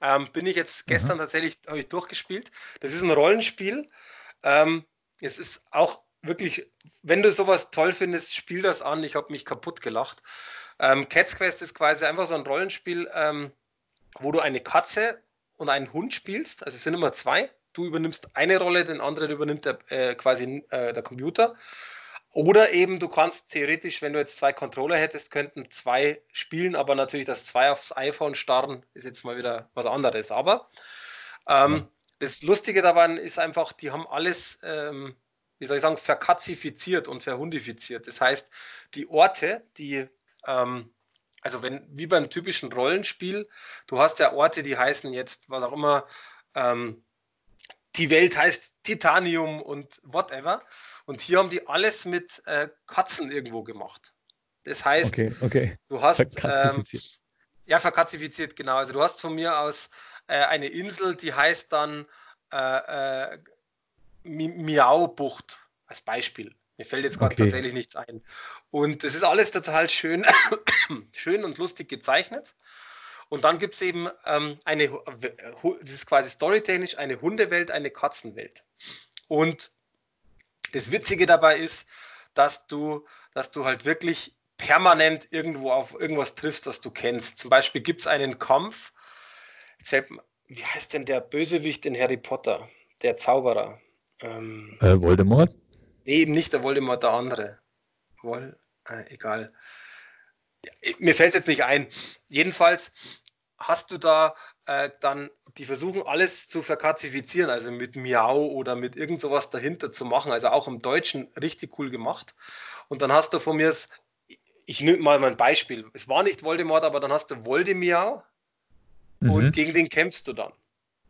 Ähm, bin ich jetzt gestern Aha. tatsächlich ich durchgespielt. Das ist ein Rollenspiel. Ähm, es ist auch wirklich, wenn du sowas toll findest, spiel das an. Ich habe mich kaputt gelacht. Ähm, Cats Quest ist quasi einfach so ein Rollenspiel, ähm, wo du eine Katze und einen Hund spielst. Also es sind immer zwei. Du übernimmst eine Rolle, den anderen übernimmt der, äh, quasi äh, der Computer. Oder eben du kannst theoretisch, wenn du jetzt zwei Controller hättest, könnten zwei spielen, aber natürlich das zwei aufs iPhone starren ist jetzt mal wieder was anderes. Aber ähm, das Lustige dabei ist einfach, die haben alles, ähm, wie soll ich sagen, verkatzifiziert und verhundifiziert. Das heißt, die Orte, die ähm, also wenn, wie beim typischen Rollenspiel, du hast ja Orte, die heißen jetzt, was auch immer, ähm, die Welt heißt Titanium und whatever. Und hier haben die alles mit äh, Katzen irgendwo gemacht. Das heißt, okay, okay. du hast ähm, ja verkatzifiziert, genau. Also du hast von mir aus äh, eine Insel, die heißt dann äh, äh Miau-Bucht als Beispiel. Mir fällt jetzt gerade okay. tatsächlich nichts ein. Und das ist alles total schön, schön und lustig gezeichnet. Und dann gibt es eben ähm, eine, das ist quasi storytechnisch eine Hundewelt, eine Katzenwelt. Und das Witzige dabei ist, dass du, dass du halt wirklich permanent irgendwo auf irgendwas triffst, das du kennst. Zum Beispiel gibt es einen Kampf, wie heißt denn der Bösewicht in Harry Potter? Der Zauberer. Ähm, äh, Voldemort? Nee, eben nicht der Voldemort, der andere. Woll, äh, egal. Mir fällt jetzt nicht ein. Jedenfalls hast du da äh, dann, die versuchen alles zu verkazifizieren, also mit Miau oder mit irgend sowas dahinter zu machen, also auch im Deutschen richtig cool gemacht. Und dann hast du von mir, ich nehme mal mein Beispiel, es war nicht Voldemort, aber dann hast du Voldemiau mhm. und gegen den kämpfst du dann.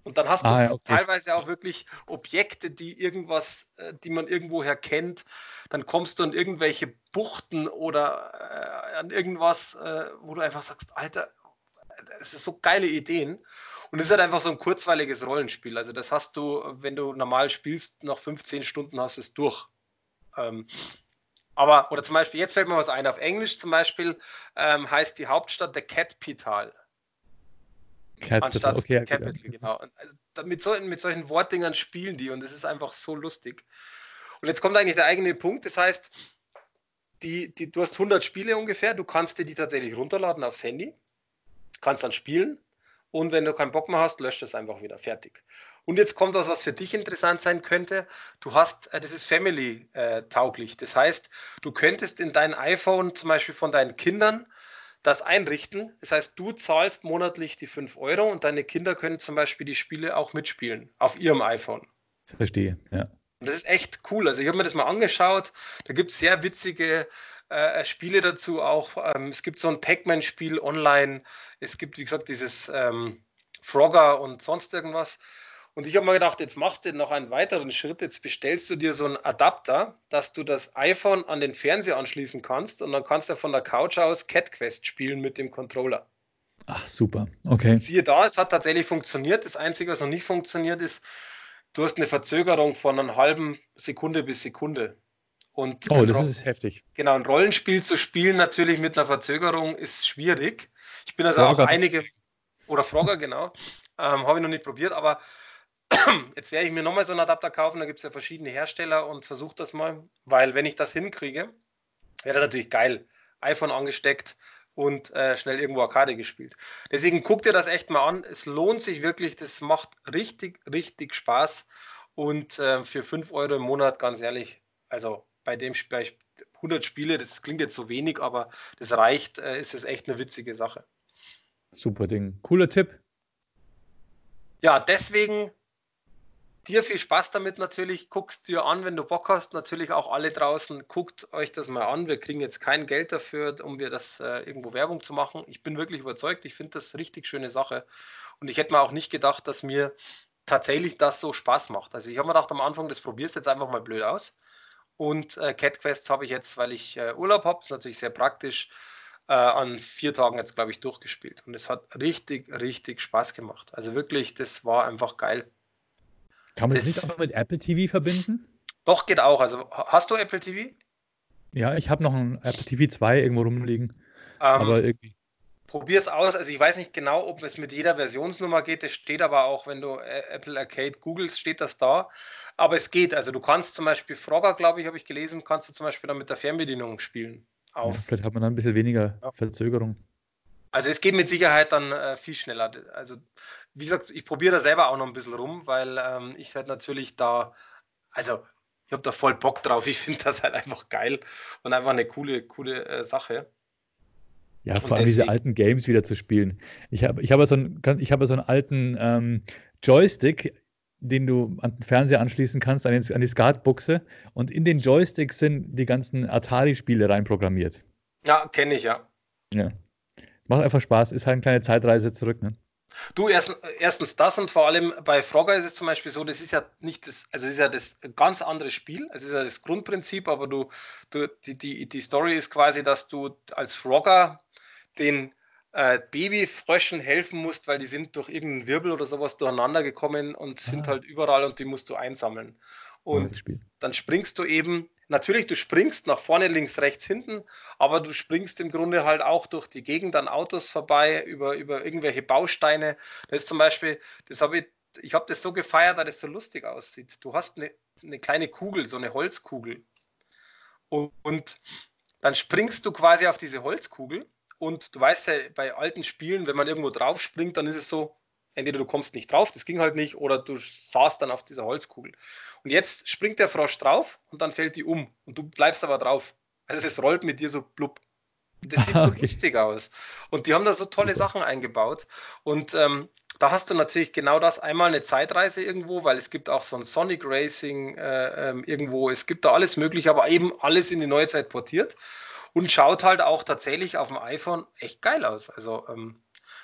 Und dann hast du ah, okay. teilweise auch wirklich Objekte, die irgendwas, äh, die man irgendwoher kennt. Dann kommst du an irgendwelche Buchten oder äh, an irgendwas, äh, wo du einfach sagst, Alter, es ist so geile Ideen. Und es ist halt einfach so ein kurzweiliges Rollenspiel. Also das hast du, wenn du normal spielst, nach 15 Stunden hast du es durch. Ähm, aber, oder zum Beispiel, jetzt fällt mir was ein, auf Englisch zum Beispiel ähm, heißt die Hauptstadt der Catpital. Capital, anstatt okay, Capital, okay. genau. Also, mit, so, mit solchen Wortdingern spielen die und es ist einfach so lustig. Und jetzt kommt eigentlich der eigene Punkt, das heißt, die, die, du hast 100 Spiele ungefähr, du kannst dir die tatsächlich runterladen aufs Handy, kannst dann spielen und wenn du keinen Bock mehr hast, löscht es einfach wieder, fertig. Und jetzt kommt was, was für dich interessant sein könnte. Du hast, äh, das ist Family-tauglich. Äh, das heißt, du könntest in dein iPhone zum Beispiel von deinen Kindern das einrichten. Das heißt, du zahlst monatlich die 5 Euro und deine Kinder können zum Beispiel die Spiele auch mitspielen auf ihrem iPhone. Verstehe, ja. Und das ist echt cool. Also ich habe mir das mal angeschaut. Da gibt es sehr witzige äh, Spiele dazu auch. Ähm, es gibt so ein Pac-Man-Spiel online. Es gibt, wie gesagt, dieses ähm, Frogger und sonst irgendwas. Und ich habe mir gedacht, jetzt machst du noch einen weiteren Schritt. Jetzt bestellst du dir so einen Adapter, dass du das iPhone an den Fernseher anschließen kannst und dann kannst du von der Couch aus Cat Quest spielen mit dem Controller. Ach, super. Okay. Siehe da, es hat tatsächlich funktioniert. Das Einzige, was noch nicht funktioniert, ist, du hast eine Verzögerung von einer halben Sekunde bis Sekunde. Und oh, das ist heftig. Genau, ein Rollenspiel zu spielen natürlich mit einer Verzögerung ist schwierig. Ich bin also Frogger. auch einige, oder Frogger, genau, ähm, habe ich noch nicht probiert, aber Jetzt werde ich mir nochmal so einen Adapter kaufen, da gibt es ja verschiedene Hersteller und versuche das mal, weil wenn ich das hinkriege, wäre das natürlich geil. iPhone angesteckt und äh, schnell irgendwo Arcade gespielt. Deswegen guck dir das echt mal an. Es lohnt sich wirklich, das macht richtig, richtig Spaß. Und äh, für 5 Euro im Monat, ganz ehrlich, also bei dem bei 100 Spiele, das klingt jetzt so wenig, aber das reicht, äh, ist es echt eine witzige Sache. Super Ding. Cooler Tipp. Ja, deswegen dir viel Spaß damit natürlich. Guckst dir an, wenn du Bock hast. Natürlich auch alle draußen, guckt euch das mal an. Wir kriegen jetzt kein Geld dafür, um wir das äh, irgendwo Werbung zu machen. Ich bin wirklich überzeugt. Ich finde das richtig schöne Sache. Und ich hätte mir auch nicht gedacht, dass mir tatsächlich das so Spaß macht. Also ich habe mir gedacht am Anfang, das probierst jetzt einfach mal blöd aus. Und äh, Cat Quest habe ich jetzt, weil ich äh, Urlaub habe, ist natürlich sehr praktisch, äh, an vier Tagen jetzt, glaube ich, durchgespielt. Und es hat richtig, richtig Spaß gemacht. Also wirklich, das war einfach geil. Kann man das, das nicht auch mit Apple TV verbinden? Doch, geht auch. Also hast du Apple TV? Ja, ich habe noch ein Apple TV 2 irgendwo rumliegen. Ähm, aber irgendwie. Probier es aus. Also ich weiß nicht genau, ob es mit jeder Versionsnummer geht. Das steht aber auch, wenn du äh, Apple Arcade googelst, steht das da. Aber es geht. Also du kannst zum Beispiel Frogger, glaube ich, habe ich gelesen, kannst du zum Beispiel dann mit der Fernbedienung spielen. Auf. Ja, vielleicht hat man dann ein bisschen weniger ja. Verzögerung. Also es geht mit Sicherheit dann äh, viel schneller. Also wie gesagt, ich probiere da selber auch noch ein bisschen rum, weil ähm, ich halt natürlich da, also ich habe da voll Bock drauf. Ich finde das halt einfach geil und einfach eine coole, coole äh, Sache. Ja, vor allem diese alten Games wieder zu spielen. Ich habe ich hab so, einen, hab so einen alten ähm, Joystick, den du an den Fernseher anschließen kannst, an, den, an die Skatbuchse. Und in den Joystick sind die ganzen Atari-Spiele reinprogrammiert. Ja, kenne ich, ja. Ja. Macht einfach Spaß, ist halt eine kleine Zeitreise zurück, ne? Du, erst, erstens das und vor allem bei Frogger ist es zum Beispiel so, das ist ja nicht das, also es ist ja das ganz andere Spiel, es ist ja das Grundprinzip, aber du, du die, die, die Story ist quasi, dass du als Frogger den äh, Babyfröschen helfen musst, weil die sind durch irgendeinen Wirbel oder sowas durcheinander gekommen und ah. sind halt überall und die musst du einsammeln. Und dann springst du eben, natürlich, du springst nach vorne, links, rechts, hinten, aber du springst im Grunde halt auch durch die Gegend an Autos vorbei, über, über irgendwelche Bausteine. Das ist zum Beispiel, das habe ich, ich habe das so gefeiert, weil das so lustig aussieht. Du hast eine, eine kleine Kugel, so eine Holzkugel. Und, und dann springst du quasi auf diese Holzkugel und du weißt ja, bei alten Spielen, wenn man irgendwo drauf springt, dann ist es so, entweder du kommst nicht drauf, das ging halt nicht, oder du saßt dann auf dieser Holzkugel. Und jetzt springt der Frosch drauf und dann fällt die um und du bleibst aber drauf. Also es rollt mit dir so blub. Das sieht so okay. lustig aus. Und die haben da so tolle Sachen eingebaut. Und ähm, da hast du natürlich genau das. Einmal eine Zeitreise irgendwo, weil es gibt auch so ein Sonic Racing äh, ähm, irgendwo. Es gibt da alles Mögliche, aber eben alles in die neue Zeit portiert und schaut halt auch tatsächlich auf dem iPhone echt geil aus. Also ähm,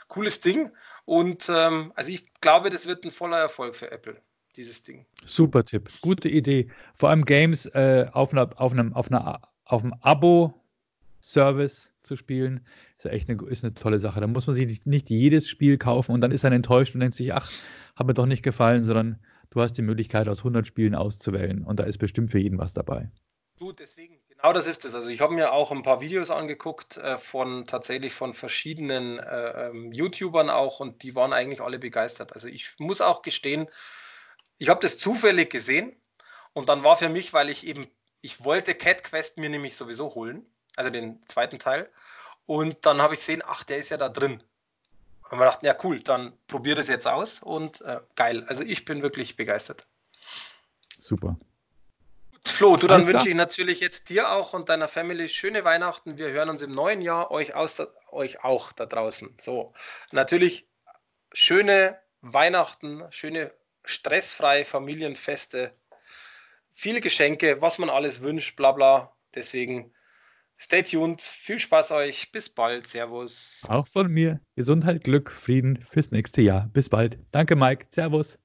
cooles Ding und ähm, also ich glaube, das wird ein voller Erfolg für Apple, dieses Ding. Super Tipp, gute Idee. Vor allem Games äh, auf, einer, auf, einem, auf, einer, auf einem Abo-Service zu spielen, ist ja echt eine, ist eine tolle Sache. Da muss man sich nicht, nicht jedes Spiel kaufen und dann ist man enttäuscht und denkt sich, ach, hat mir doch nicht gefallen, sondern du hast die Möglichkeit, aus 100 Spielen auszuwählen und da ist bestimmt für jeden was dabei. Du, deswegen, genau das ist es. Also ich habe mir auch ein paar Videos angeguckt äh, von tatsächlich von verschiedenen äh, ähm, YouTubern auch und die waren eigentlich alle begeistert. Also ich muss auch gestehen, ich habe das zufällig gesehen und dann war für mich, weil ich eben, ich wollte Cat Quest mir nämlich sowieso holen, also den zweiten Teil. Und dann habe ich gesehen, ach, der ist ja da drin. Und wir dachten, ja cool, dann probiere das jetzt aus und äh, geil. Also ich bin wirklich begeistert. Super. Flo, du, dann wünsche ich natürlich jetzt dir auch und deiner Family schöne Weihnachten. Wir hören uns im neuen Jahr, euch, aus, euch auch da draußen. So, natürlich schöne Weihnachten, schöne stressfreie Familienfeste, viele Geschenke, was man alles wünscht, bla bla. Deswegen stay tuned, viel Spaß euch, bis bald, Servus. Auch von mir, Gesundheit, Glück, Frieden fürs nächste Jahr. Bis bald. Danke, Mike, Servus.